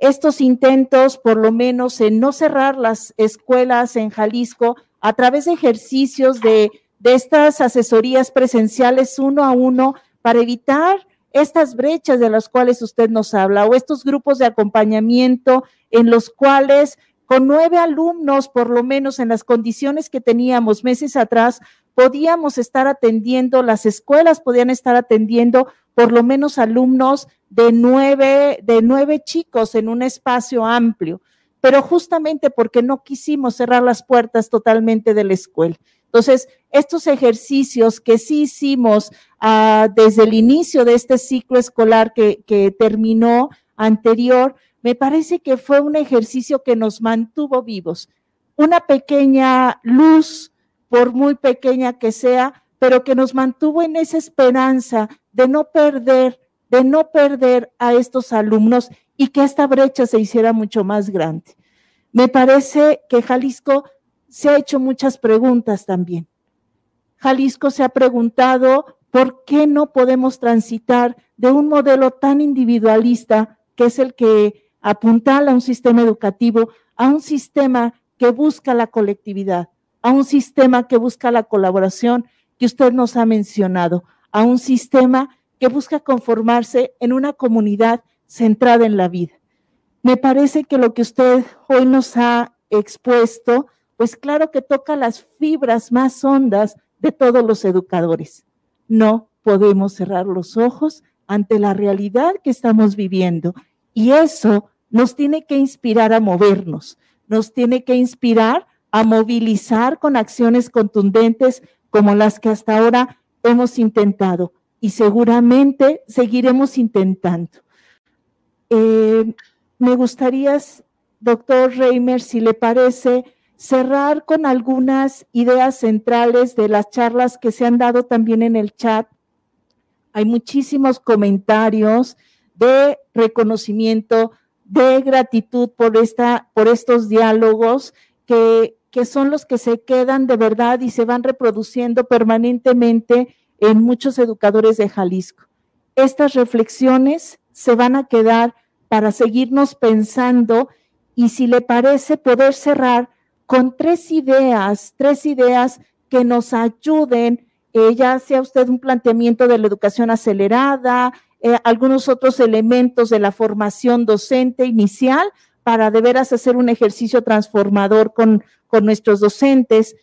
Estos intentos, por lo menos en no cerrar las escuelas en Jalisco a través de ejercicios de, de estas asesorías presenciales uno a uno para evitar estas brechas de las cuales usted nos habla o estos grupos de acompañamiento en los cuales con nueve alumnos, por lo menos en las condiciones que teníamos meses atrás, podíamos estar atendiendo, las escuelas podían estar atendiendo por lo menos alumnos de nueve, de nueve chicos en un espacio amplio, pero justamente porque no quisimos cerrar las puertas totalmente de la escuela. Entonces, estos ejercicios que sí hicimos ah, desde el inicio de este ciclo escolar que, que terminó anterior, me parece que fue un ejercicio que nos mantuvo vivos. Una pequeña luz, por muy pequeña que sea, pero que nos mantuvo en esa esperanza de no perder, de no perder a estos alumnos y que esta brecha se hiciera mucho más grande. Me parece que Jalisco se ha hecho muchas preguntas también. Jalisco se ha preguntado por qué no podemos transitar de un modelo tan individualista que es el que apuntala a un sistema educativo, a un sistema que busca la colectividad, a un sistema que busca la colaboración que usted nos ha mencionado, a un sistema que busca conformarse en una comunidad centrada en la vida. Me parece que lo que usted hoy nos ha expuesto pues claro que toca las fibras más hondas de todos los educadores. No podemos cerrar los ojos ante la realidad que estamos viviendo y eso nos tiene que inspirar a movernos, nos tiene que inspirar a movilizar con acciones contundentes como las que hasta ahora hemos intentado y seguramente seguiremos intentando. Eh, me gustaría, doctor Reimer, si le parece, cerrar con algunas ideas centrales de las charlas que se han dado también en el chat. Hay muchísimos comentarios de reconocimiento, de gratitud por, esta, por estos diálogos que, que son los que se quedan de verdad y se van reproduciendo permanentemente en muchos educadores de Jalisco. Estas reflexiones se van a quedar para seguirnos pensando y si le parece poder cerrar con tres ideas, tres ideas que nos ayuden, eh, ya sea usted un planteamiento de la educación acelerada, eh, algunos otros elementos de la formación docente inicial para de veras hacer un ejercicio transformador con, con nuestros docentes.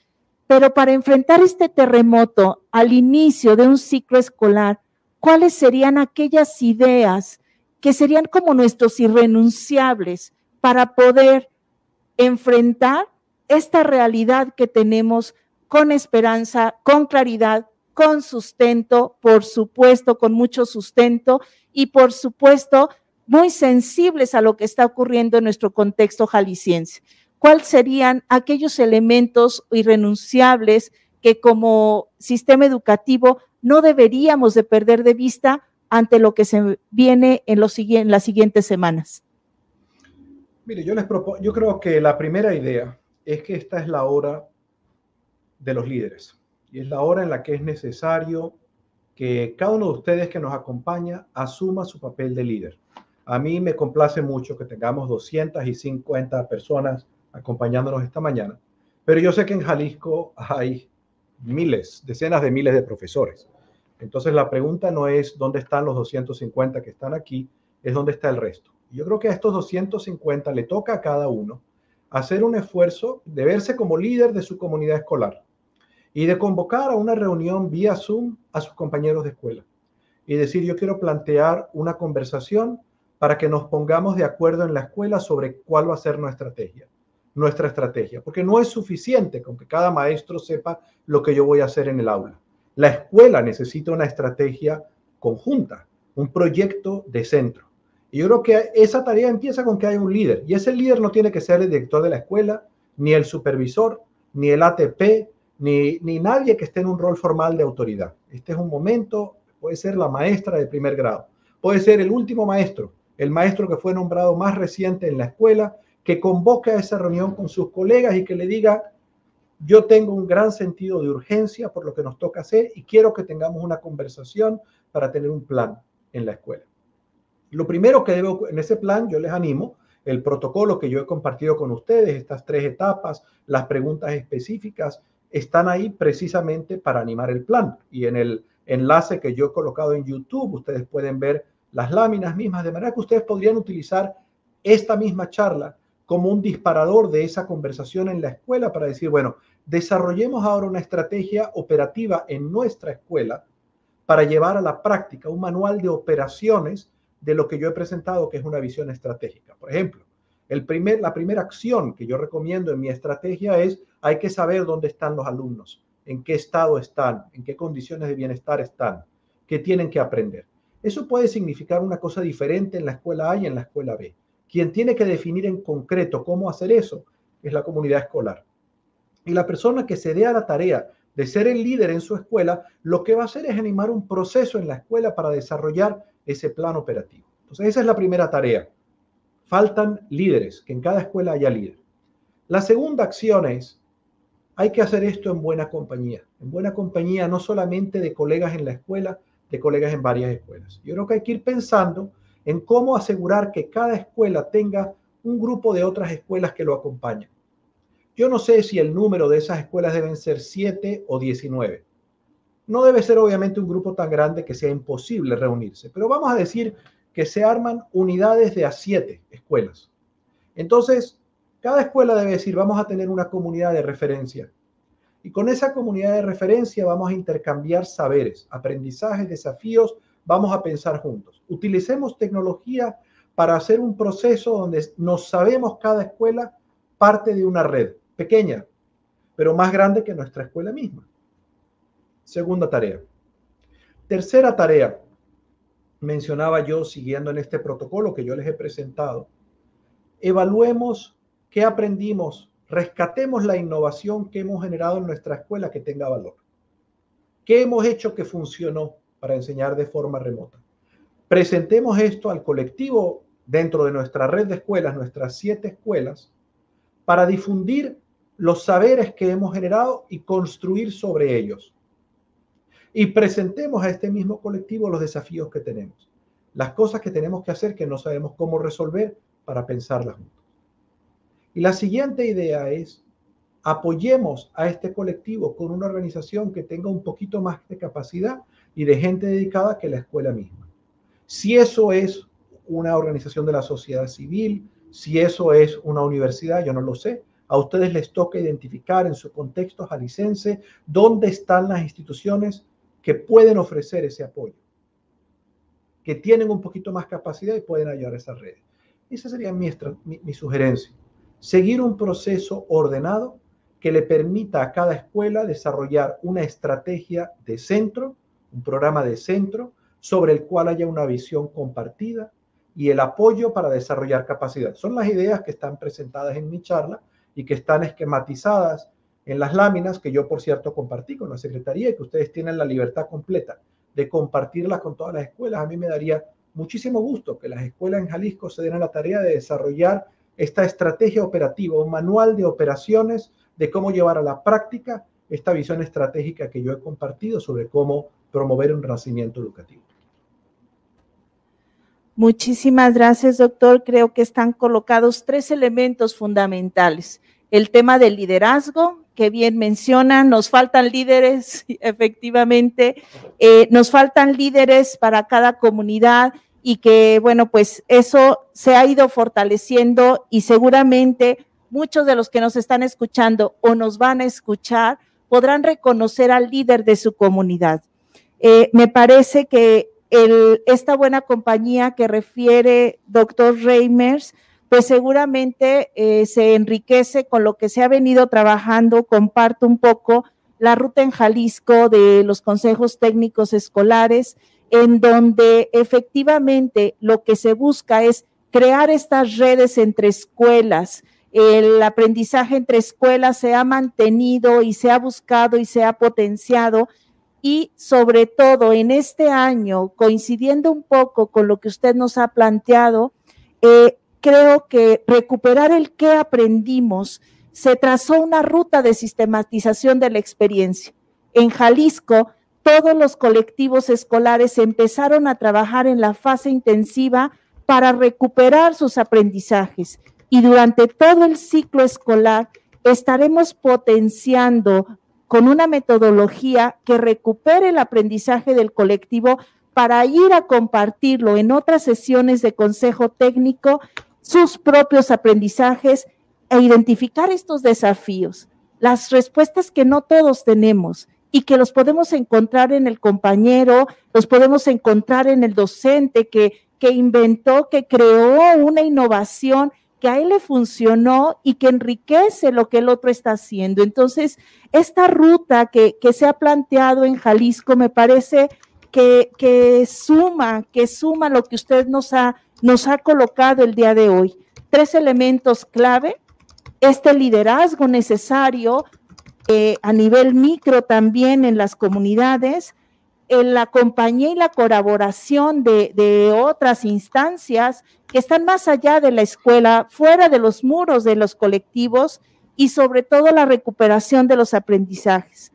Pero para enfrentar este terremoto al inicio de un ciclo escolar, ¿cuáles serían aquellas ideas que serían como nuestros irrenunciables para poder enfrentar esta realidad que tenemos con esperanza, con claridad, con sustento, por supuesto, con mucho sustento y por supuesto muy sensibles a lo que está ocurriendo en nuestro contexto jalisciense. ¿Cuáles serían aquellos elementos irrenunciables que como sistema educativo no deberíamos de perder de vista ante lo que se viene en, en las siguientes semanas? Mire, yo les propongo, yo creo que la primera idea es que esta es la hora de los líderes y es la hora en la que es necesario que cada uno de ustedes que nos acompaña asuma su papel de líder. A mí me complace mucho que tengamos 250 personas acompañándonos esta mañana, pero yo sé que en Jalisco hay miles, decenas de miles de profesores. Entonces la pregunta no es dónde están los 250 que están aquí, es dónde está el resto. Yo creo que a estos 250 le toca a cada uno hacer un esfuerzo de verse como líder de su comunidad escolar y de convocar a una reunión vía Zoom a sus compañeros de escuela y decir, yo quiero plantear una conversación para que nos pongamos de acuerdo en la escuela sobre cuál va a ser nuestra estrategia, nuestra estrategia, porque no es suficiente con que cada maestro sepa lo que yo voy a hacer en el aula. La escuela necesita una estrategia conjunta, un proyecto de centro. Y yo creo que esa tarea empieza con que haya un líder. Y ese líder no tiene que ser el director de la escuela, ni el supervisor, ni el ATP, ni, ni nadie que esté en un rol formal de autoridad. Este es un momento, puede ser la maestra de primer grado, puede ser el último maestro, el maestro que fue nombrado más reciente en la escuela, que convoque a esa reunión con sus colegas y que le diga, yo tengo un gran sentido de urgencia por lo que nos toca hacer y quiero que tengamos una conversación para tener un plan en la escuela. Lo primero que debo, en ese plan, yo les animo, el protocolo que yo he compartido con ustedes, estas tres etapas, las preguntas específicas, están ahí precisamente para animar el plan. Y en el enlace que yo he colocado en YouTube, ustedes pueden ver las láminas mismas, de manera que ustedes podrían utilizar esta misma charla como un disparador de esa conversación en la escuela para decir, bueno, desarrollemos ahora una estrategia operativa en nuestra escuela para llevar a la práctica un manual de operaciones de lo que yo he presentado, que es una visión estratégica. Por ejemplo, el primer, la primera acción que yo recomiendo en mi estrategia es hay que saber dónde están los alumnos, en qué estado están, en qué condiciones de bienestar están, qué tienen que aprender. Eso puede significar una cosa diferente en la escuela A y en la escuela B. Quien tiene que definir en concreto cómo hacer eso es la comunidad escolar. Y la persona que se dé a la tarea de ser el líder en su escuela, lo que va a hacer es animar un proceso en la escuela para desarrollar ese plan operativo. Entonces, esa es la primera tarea. Faltan líderes, que en cada escuela haya líder. La segunda acción es, hay que hacer esto en buena compañía. En buena compañía no solamente de colegas en la escuela, de colegas en varias escuelas. Yo creo que hay que ir pensando en cómo asegurar que cada escuela tenga un grupo de otras escuelas que lo acompañen. Yo no sé si el número de esas escuelas deben ser 7 o 19. No debe ser obviamente un grupo tan grande que sea imposible reunirse, pero vamos a decir que se arman unidades de a siete escuelas. Entonces, cada escuela debe decir, vamos a tener una comunidad de referencia. Y con esa comunidad de referencia vamos a intercambiar saberes, aprendizajes, desafíos, vamos a pensar juntos. Utilicemos tecnología para hacer un proceso donde nos sabemos cada escuela parte de una red pequeña, pero más grande que nuestra escuela misma. Segunda tarea. Tercera tarea, mencionaba yo siguiendo en este protocolo que yo les he presentado, evaluemos qué aprendimos, rescatemos la innovación que hemos generado en nuestra escuela que tenga valor. ¿Qué hemos hecho que funcionó para enseñar de forma remota? Presentemos esto al colectivo dentro de nuestra red de escuelas, nuestras siete escuelas, para difundir los saberes que hemos generado y construir sobre ellos. Y presentemos a este mismo colectivo los desafíos que tenemos, las cosas que tenemos que hacer que no sabemos cómo resolver para pensarlas juntos. Y la siguiente idea es, apoyemos a este colectivo con una organización que tenga un poquito más de capacidad y de gente dedicada que la escuela misma. Si eso es una organización de la sociedad civil, si eso es una universidad, yo no lo sé, a ustedes les toca identificar en su contexto jalicense dónde están las instituciones que pueden ofrecer ese apoyo, que tienen un poquito más capacidad y pueden ayudar a esas redes. Esa sería mi, mi, sugerencia. Seguir un proceso ordenado que le permita a cada escuela desarrollar una estrategia de centro, un programa de centro, sobre el cual haya una visión compartida y el apoyo para desarrollar capacidad. Son las ideas que están presentadas en mi charla y que están esquematizadas en las láminas que yo, por cierto, compartí con la Secretaría y que ustedes tienen la libertad completa de compartirlas con todas las escuelas. A mí me daría muchísimo gusto que las escuelas en Jalisco se den a la tarea de desarrollar esta estrategia operativa, un manual de operaciones de cómo llevar a la práctica esta visión estratégica que yo he compartido sobre cómo promover un renacimiento educativo. Muchísimas gracias, doctor. Creo que están colocados tres elementos fundamentales. El tema del liderazgo, que bien menciona, nos faltan líderes, efectivamente, eh, nos faltan líderes para cada comunidad y que, bueno, pues eso se ha ido fortaleciendo y seguramente muchos de los que nos están escuchando o nos van a escuchar podrán reconocer al líder de su comunidad. Eh, me parece que esta buena compañía que refiere doctor Reimers, pues seguramente eh, se enriquece con lo que se ha venido trabajando. Comparto un poco la ruta en Jalisco de los consejos técnicos escolares, en donde efectivamente lo que se busca es crear estas redes entre escuelas. El aprendizaje entre escuelas se ha mantenido y se ha buscado y se ha potenciado y sobre todo en este año, coincidiendo un poco con lo que usted nos ha planteado, eh, creo que recuperar el que aprendimos, se trazó una ruta de sistematización de la experiencia. En Jalisco, todos los colectivos escolares empezaron a trabajar en la fase intensiva para recuperar sus aprendizajes y durante todo el ciclo escolar estaremos potenciando con una metodología que recupere el aprendizaje del colectivo para ir a compartirlo en otras sesiones de consejo técnico, sus propios aprendizajes e identificar estos desafíos, las respuestas que no todos tenemos y que los podemos encontrar en el compañero, los podemos encontrar en el docente que, que inventó, que creó una innovación que a él le funcionó y que enriquece lo que el otro está haciendo. Entonces, esta ruta que, se ha planteado en Jalisco me parece que, que, suma, que suma lo que usted nos ha, nos ha colocado el día de hoy. Tres elementos clave, este liderazgo necesario eh, a nivel micro también en las comunidades, en la compañía y la colaboración de, de otras instancias que están más allá de la escuela, fuera de los muros de los colectivos y sobre todo la recuperación de los aprendizajes.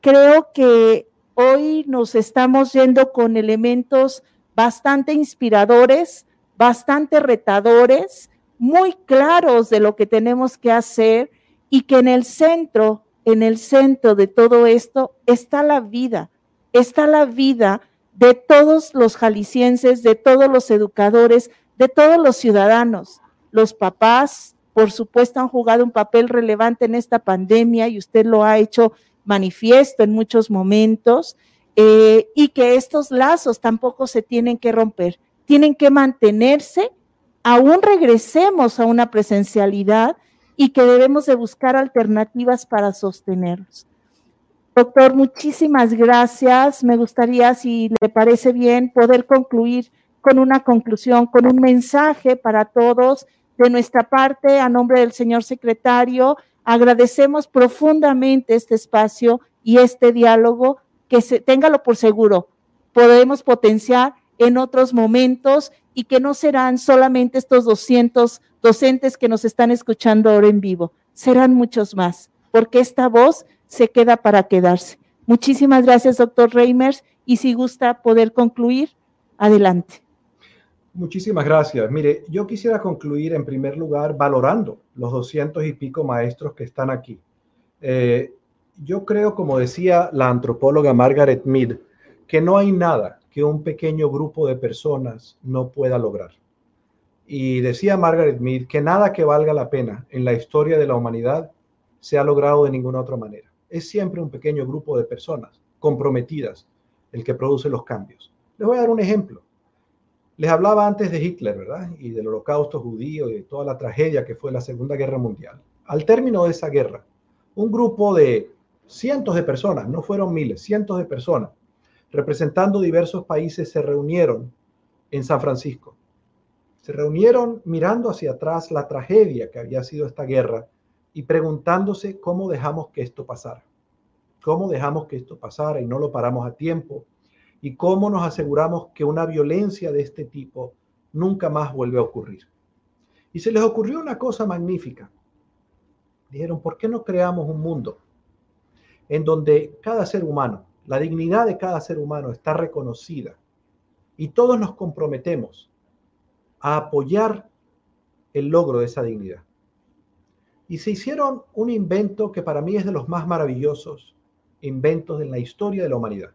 Creo que hoy nos estamos yendo con elementos bastante inspiradores, bastante retadores, muy claros de lo que tenemos que hacer y que en el centro, en el centro de todo esto está la vida, está la vida de todos los jaliscienses, de todos los educadores, de todos los ciudadanos. Los papás, por supuesto, han jugado un papel relevante en esta pandemia y usted lo ha hecho manifiesto en muchos momentos, eh, y que estos lazos tampoco se tienen que romper, tienen que mantenerse, aún regresemos a una presencialidad y que debemos de buscar alternativas para sostenerlos. Doctor, muchísimas gracias. Me gustaría, si le parece bien, poder concluir con una conclusión, con un mensaje para todos De nuestra parte, a nombre del señor secretario, agradecemos profundamente este espacio y este diálogo, que se, téngalo por seguro, podemos potenciar en otros momentos y que no serán solamente estos 200 docentes que nos están escuchando ahora en vivo, serán muchos más, porque esta voz se queda para quedarse. Muchísimas gracias, doctor Reimers, y si gusta poder concluir, adelante. Muchísimas gracias. Mire, yo quisiera concluir en primer lugar valorando los doscientos y pico maestros que están aquí. Eh, yo creo, como decía la antropóloga Margaret Mead, que no hay nada que un pequeño grupo de personas no pueda lograr. Y decía Margaret Mead que nada que valga la pena en la historia de la humanidad se ha logrado de ninguna otra manera. Es siempre un pequeño grupo de personas comprometidas el que produce los cambios. Les voy a dar un ejemplo. Les hablaba antes de Hitler, ¿verdad? Y del holocausto judío y de toda la tragedia que fue la Segunda Guerra Mundial. Al término de esa guerra, un grupo de cientos de personas, no fueron miles, cientos de personas, representando diversos países, se reunieron en San Francisco. Se reunieron mirando hacia atrás la tragedia que había sido esta guerra y preguntándose cómo dejamos que esto pasara. ¿Cómo dejamos que esto pasara y no lo paramos a tiempo? Y cómo nos aseguramos que una violencia de este tipo nunca más vuelve a ocurrir. Y se les ocurrió una cosa magnífica. Dijeron, ¿por qué no creamos un mundo en donde cada ser humano, la dignidad de cada ser humano está reconocida y todos nos comprometemos a apoyar el logro de esa dignidad? Y se hicieron un invento que para mí es de los más maravillosos inventos en la historia de la humanidad.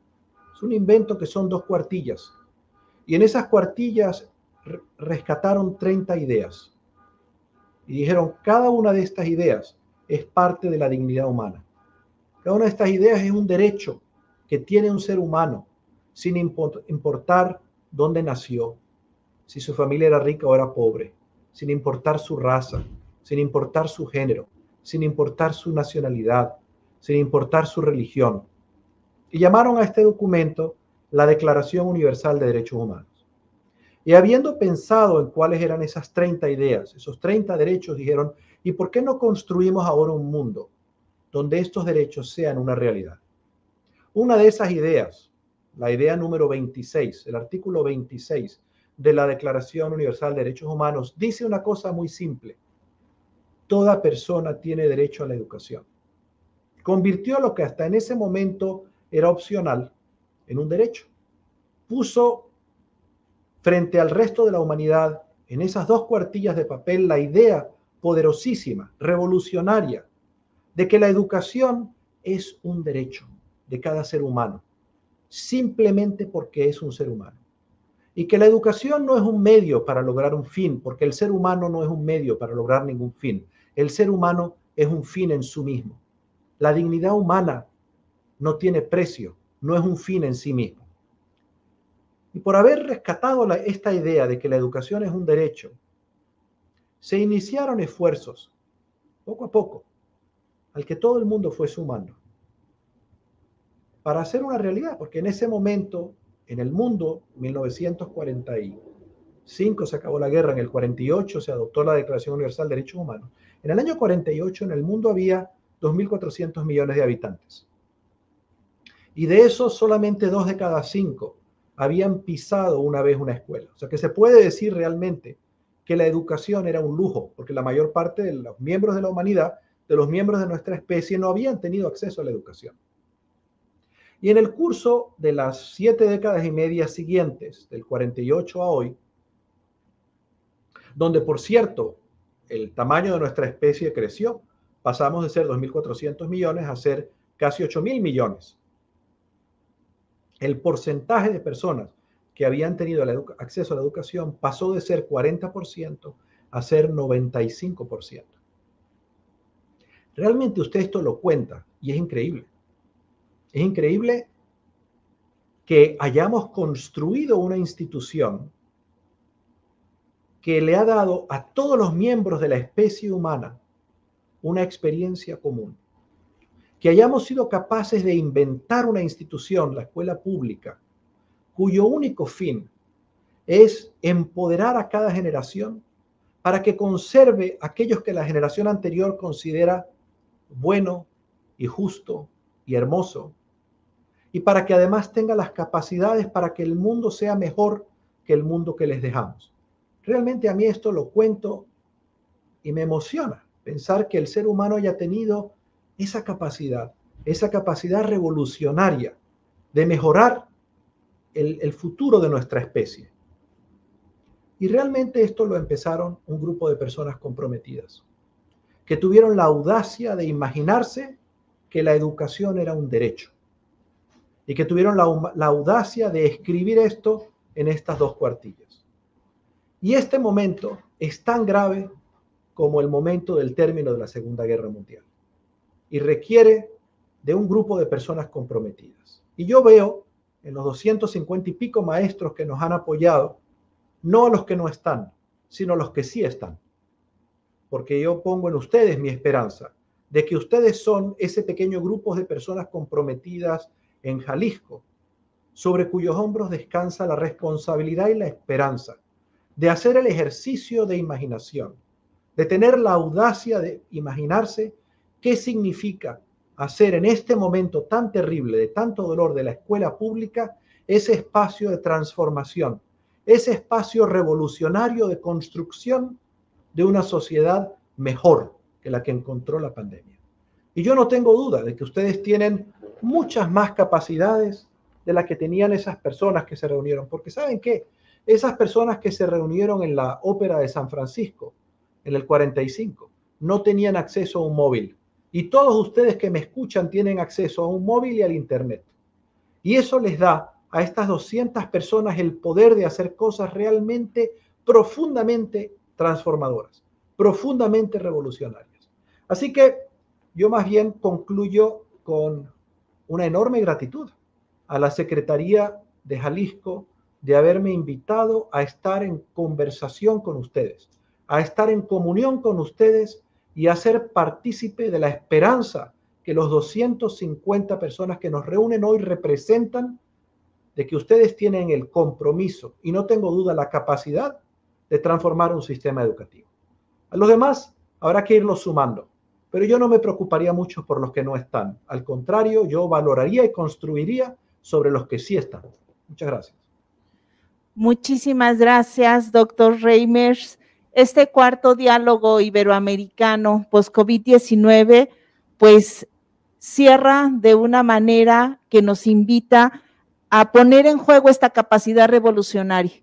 Es un invento que son dos cuartillas. Y en esas cuartillas rescataron 30 ideas. Y dijeron, cada una de estas ideas es parte de la dignidad humana. Cada una de estas ideas es un derecho que tiene un ser humano, sin importar dónde nació, si su familia era rica o era pobre, sin importar su raza, sin importar su género, sin importar su nacionalidad, sin importar su religión y llamaron a este documento la Declaración Universal de Derechos Humanos. Y habiendo pensado en cuáles eran esas 30 ideas, esos 30 derechos, dijeron, ¿y por qué no construimos ahora un mundo donde estos derechos sean una realidad? Una de esas ideas, la idea número 26, el artículo 26 de la Declaración Universal de Derechos Humanos, dice una cosa muy simple. Toda persona tiene derecho a la educación. Convirtió lo que hasta en ese momento era opcional en un derecho. Puso frente al resto de la humanidad en esas dos cuartillas de papel la idea poderosísima, revolucionaria, de que la educación es un derecho de cada ser humano, simplemente porque es un ser humano. Y que la educación no es un medio para lograr un fin, porque el ser humano no es un medio para lograr ningún fin. El ser humano es un fin en sí mismo. La dignidad humana no tiene precio, no es un fin en sí mismo. Y por haber rescatado esta idea de que la educación es un derecho, se iniciaron esfuerzos, poco a poco, al que todo el mundo fue sumando, para hacer una realidad, porque en ese momento, en el mundo, 1945 se acabó la guerra, en el 48 se adoptó la Declaración Universal de Derechos Humanos. En el año 48 en el mundo había 2.400 millones de habitantes. Y de esos, solamente dos de cada cinco habían pisado una vez una escuela. O sea que se puede decir realmente que la educación era un lujo, porque la mayor parte de los miembros de la humanidad, de los miembros de nuestra especie, no habían tenido acceso a la educación. Y en el curso de las siete décadas y media siguientes, del 48 a hoy, donde por cierto el tamaño de nuestra especie creció, pasamos de ser 2.400 millones a ser casi 8.000 millones el porcentaje de personas que habían tenido acceso a la educación pasó de ser 40% a ser 95%. Realmente usted esto lo cuenta y es increíble. Es increíble que hayamos construido una institución que le ha dado a todos los miembros de la especie humana una experiencia común que hayamos sido capaces de inventar una institución, la escuela pública, cuyo único fin es empoderar a cada generación para que conserve aquellos que la generación anterior considera bueno y justo y hermoso, y para que además tenga las capacidades para que el mundo sea mejor que el mundo que les dejamos. Realmente a mí esto lo cuento y me emociona pensar que el ser humano haya tenido esa capacidad, esa capacidad revolucionaria de mejorar el, futuro de nuestra especie. Y realmente esto lo empezaron un grupo de personas comprometidas, que tuvieron la audacia de imaginarse que la educación era un derecho y que tuvieron la, audacia de escribir esto en estas dos cuartillas. Y este momento es tan grave como el momento del término de la Segunda Guerra Mundial y requiere de un grupo de personas comprometidas. Y yo veo en los 250 y pico maestros que nos han apoyado no los que no están, sino los que sí están. Porque yo pongo en ustedes mi esperanza de que ustedes son ese pequeño grupo de personas comprometidas en Jalisco, sobre cuyos hombros descansa la responsabilidad y la esperanza de hacer el ejercicio de imaginación, de tener la audacia de imaginarse qué significa hacer en este momento tan terrible, de tanto dolor de la escuela pública, ese espacio de transformación ese espacio revolucionario de construcción de una sociedad mejor que la que encontró la pandemia. Y yo no tengo duda de que ustedes tienen muchas más capacidades de las que tenían esas personas que se reunieron, porque ¿saben qué? Esas personas que se reunieron en la Ópera de San Francisco en el 45 no tenían acceso a un móvil. Y todos ustedes que me escuchan tienen acceso a un móvil y al Internet. Y eso les da a estas 200 personas el poder de hacer cosas realmente profundamente transformadoras, profundamente revolucionarias. Así que yo más bien concluyo con una enorme gratitud a la Secretaría de Jalisco de haberme invitado a estar en conversación con ustedes, a estar en comunión con ustedes y a ser partícipe de la esperanza que los 250 personas que nos reúnen hoy representan de que ustedes tienen el compromiso y no tengo duda la capacidad de transformar un sistema educativo. A los demás habrá que irlos sumando, pero yo no me preocuparía mucho por los que no están. Al contrario, yo valoraría y construiría sobre los que sí están. Muchas gracias. Muchísimas gracias, doctor Reimers. Este cuarto diálogo iberoamericano post-COVID-19, pues cierra de una manera que nos invita a poner en juego esta capacidad revolucionaria,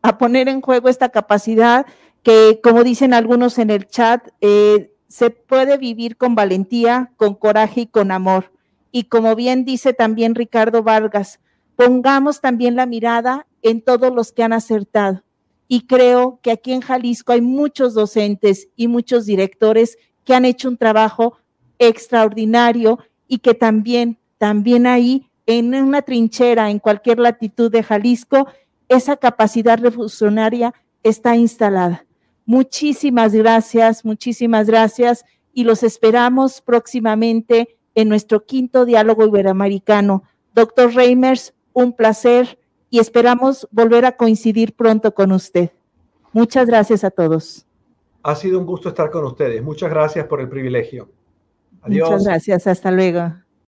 a poner en juego esta capacidad que, como dicen algunos en el chat, eh, se puede vivir con valentía, con coraje y con amor. Y como bien dice también Ricardo Vargas, pongamos también la mirada en todos los que han acertado. Y creo que aquí en Jalisco hay muchos docentes y muchos directores que han hecho un trabajo extraordinario y que también, también ahí en una trinchera en cualquier latitud de Jalisco, esa capacidad revolucionaria está instalada. Muchísimas gracias, muchísimas gracias y los esperamos próximamente en nuestro quinto diálogo iberoamericano. Doctor Reimers, un placer y esperamos volver a coincidir pronto con usted. Muchas gracias a todos. Ha sido un gusto estar con ustedes. Muchas gracias por el privilegio. Adiós. Muchas gracias. Hasta luego.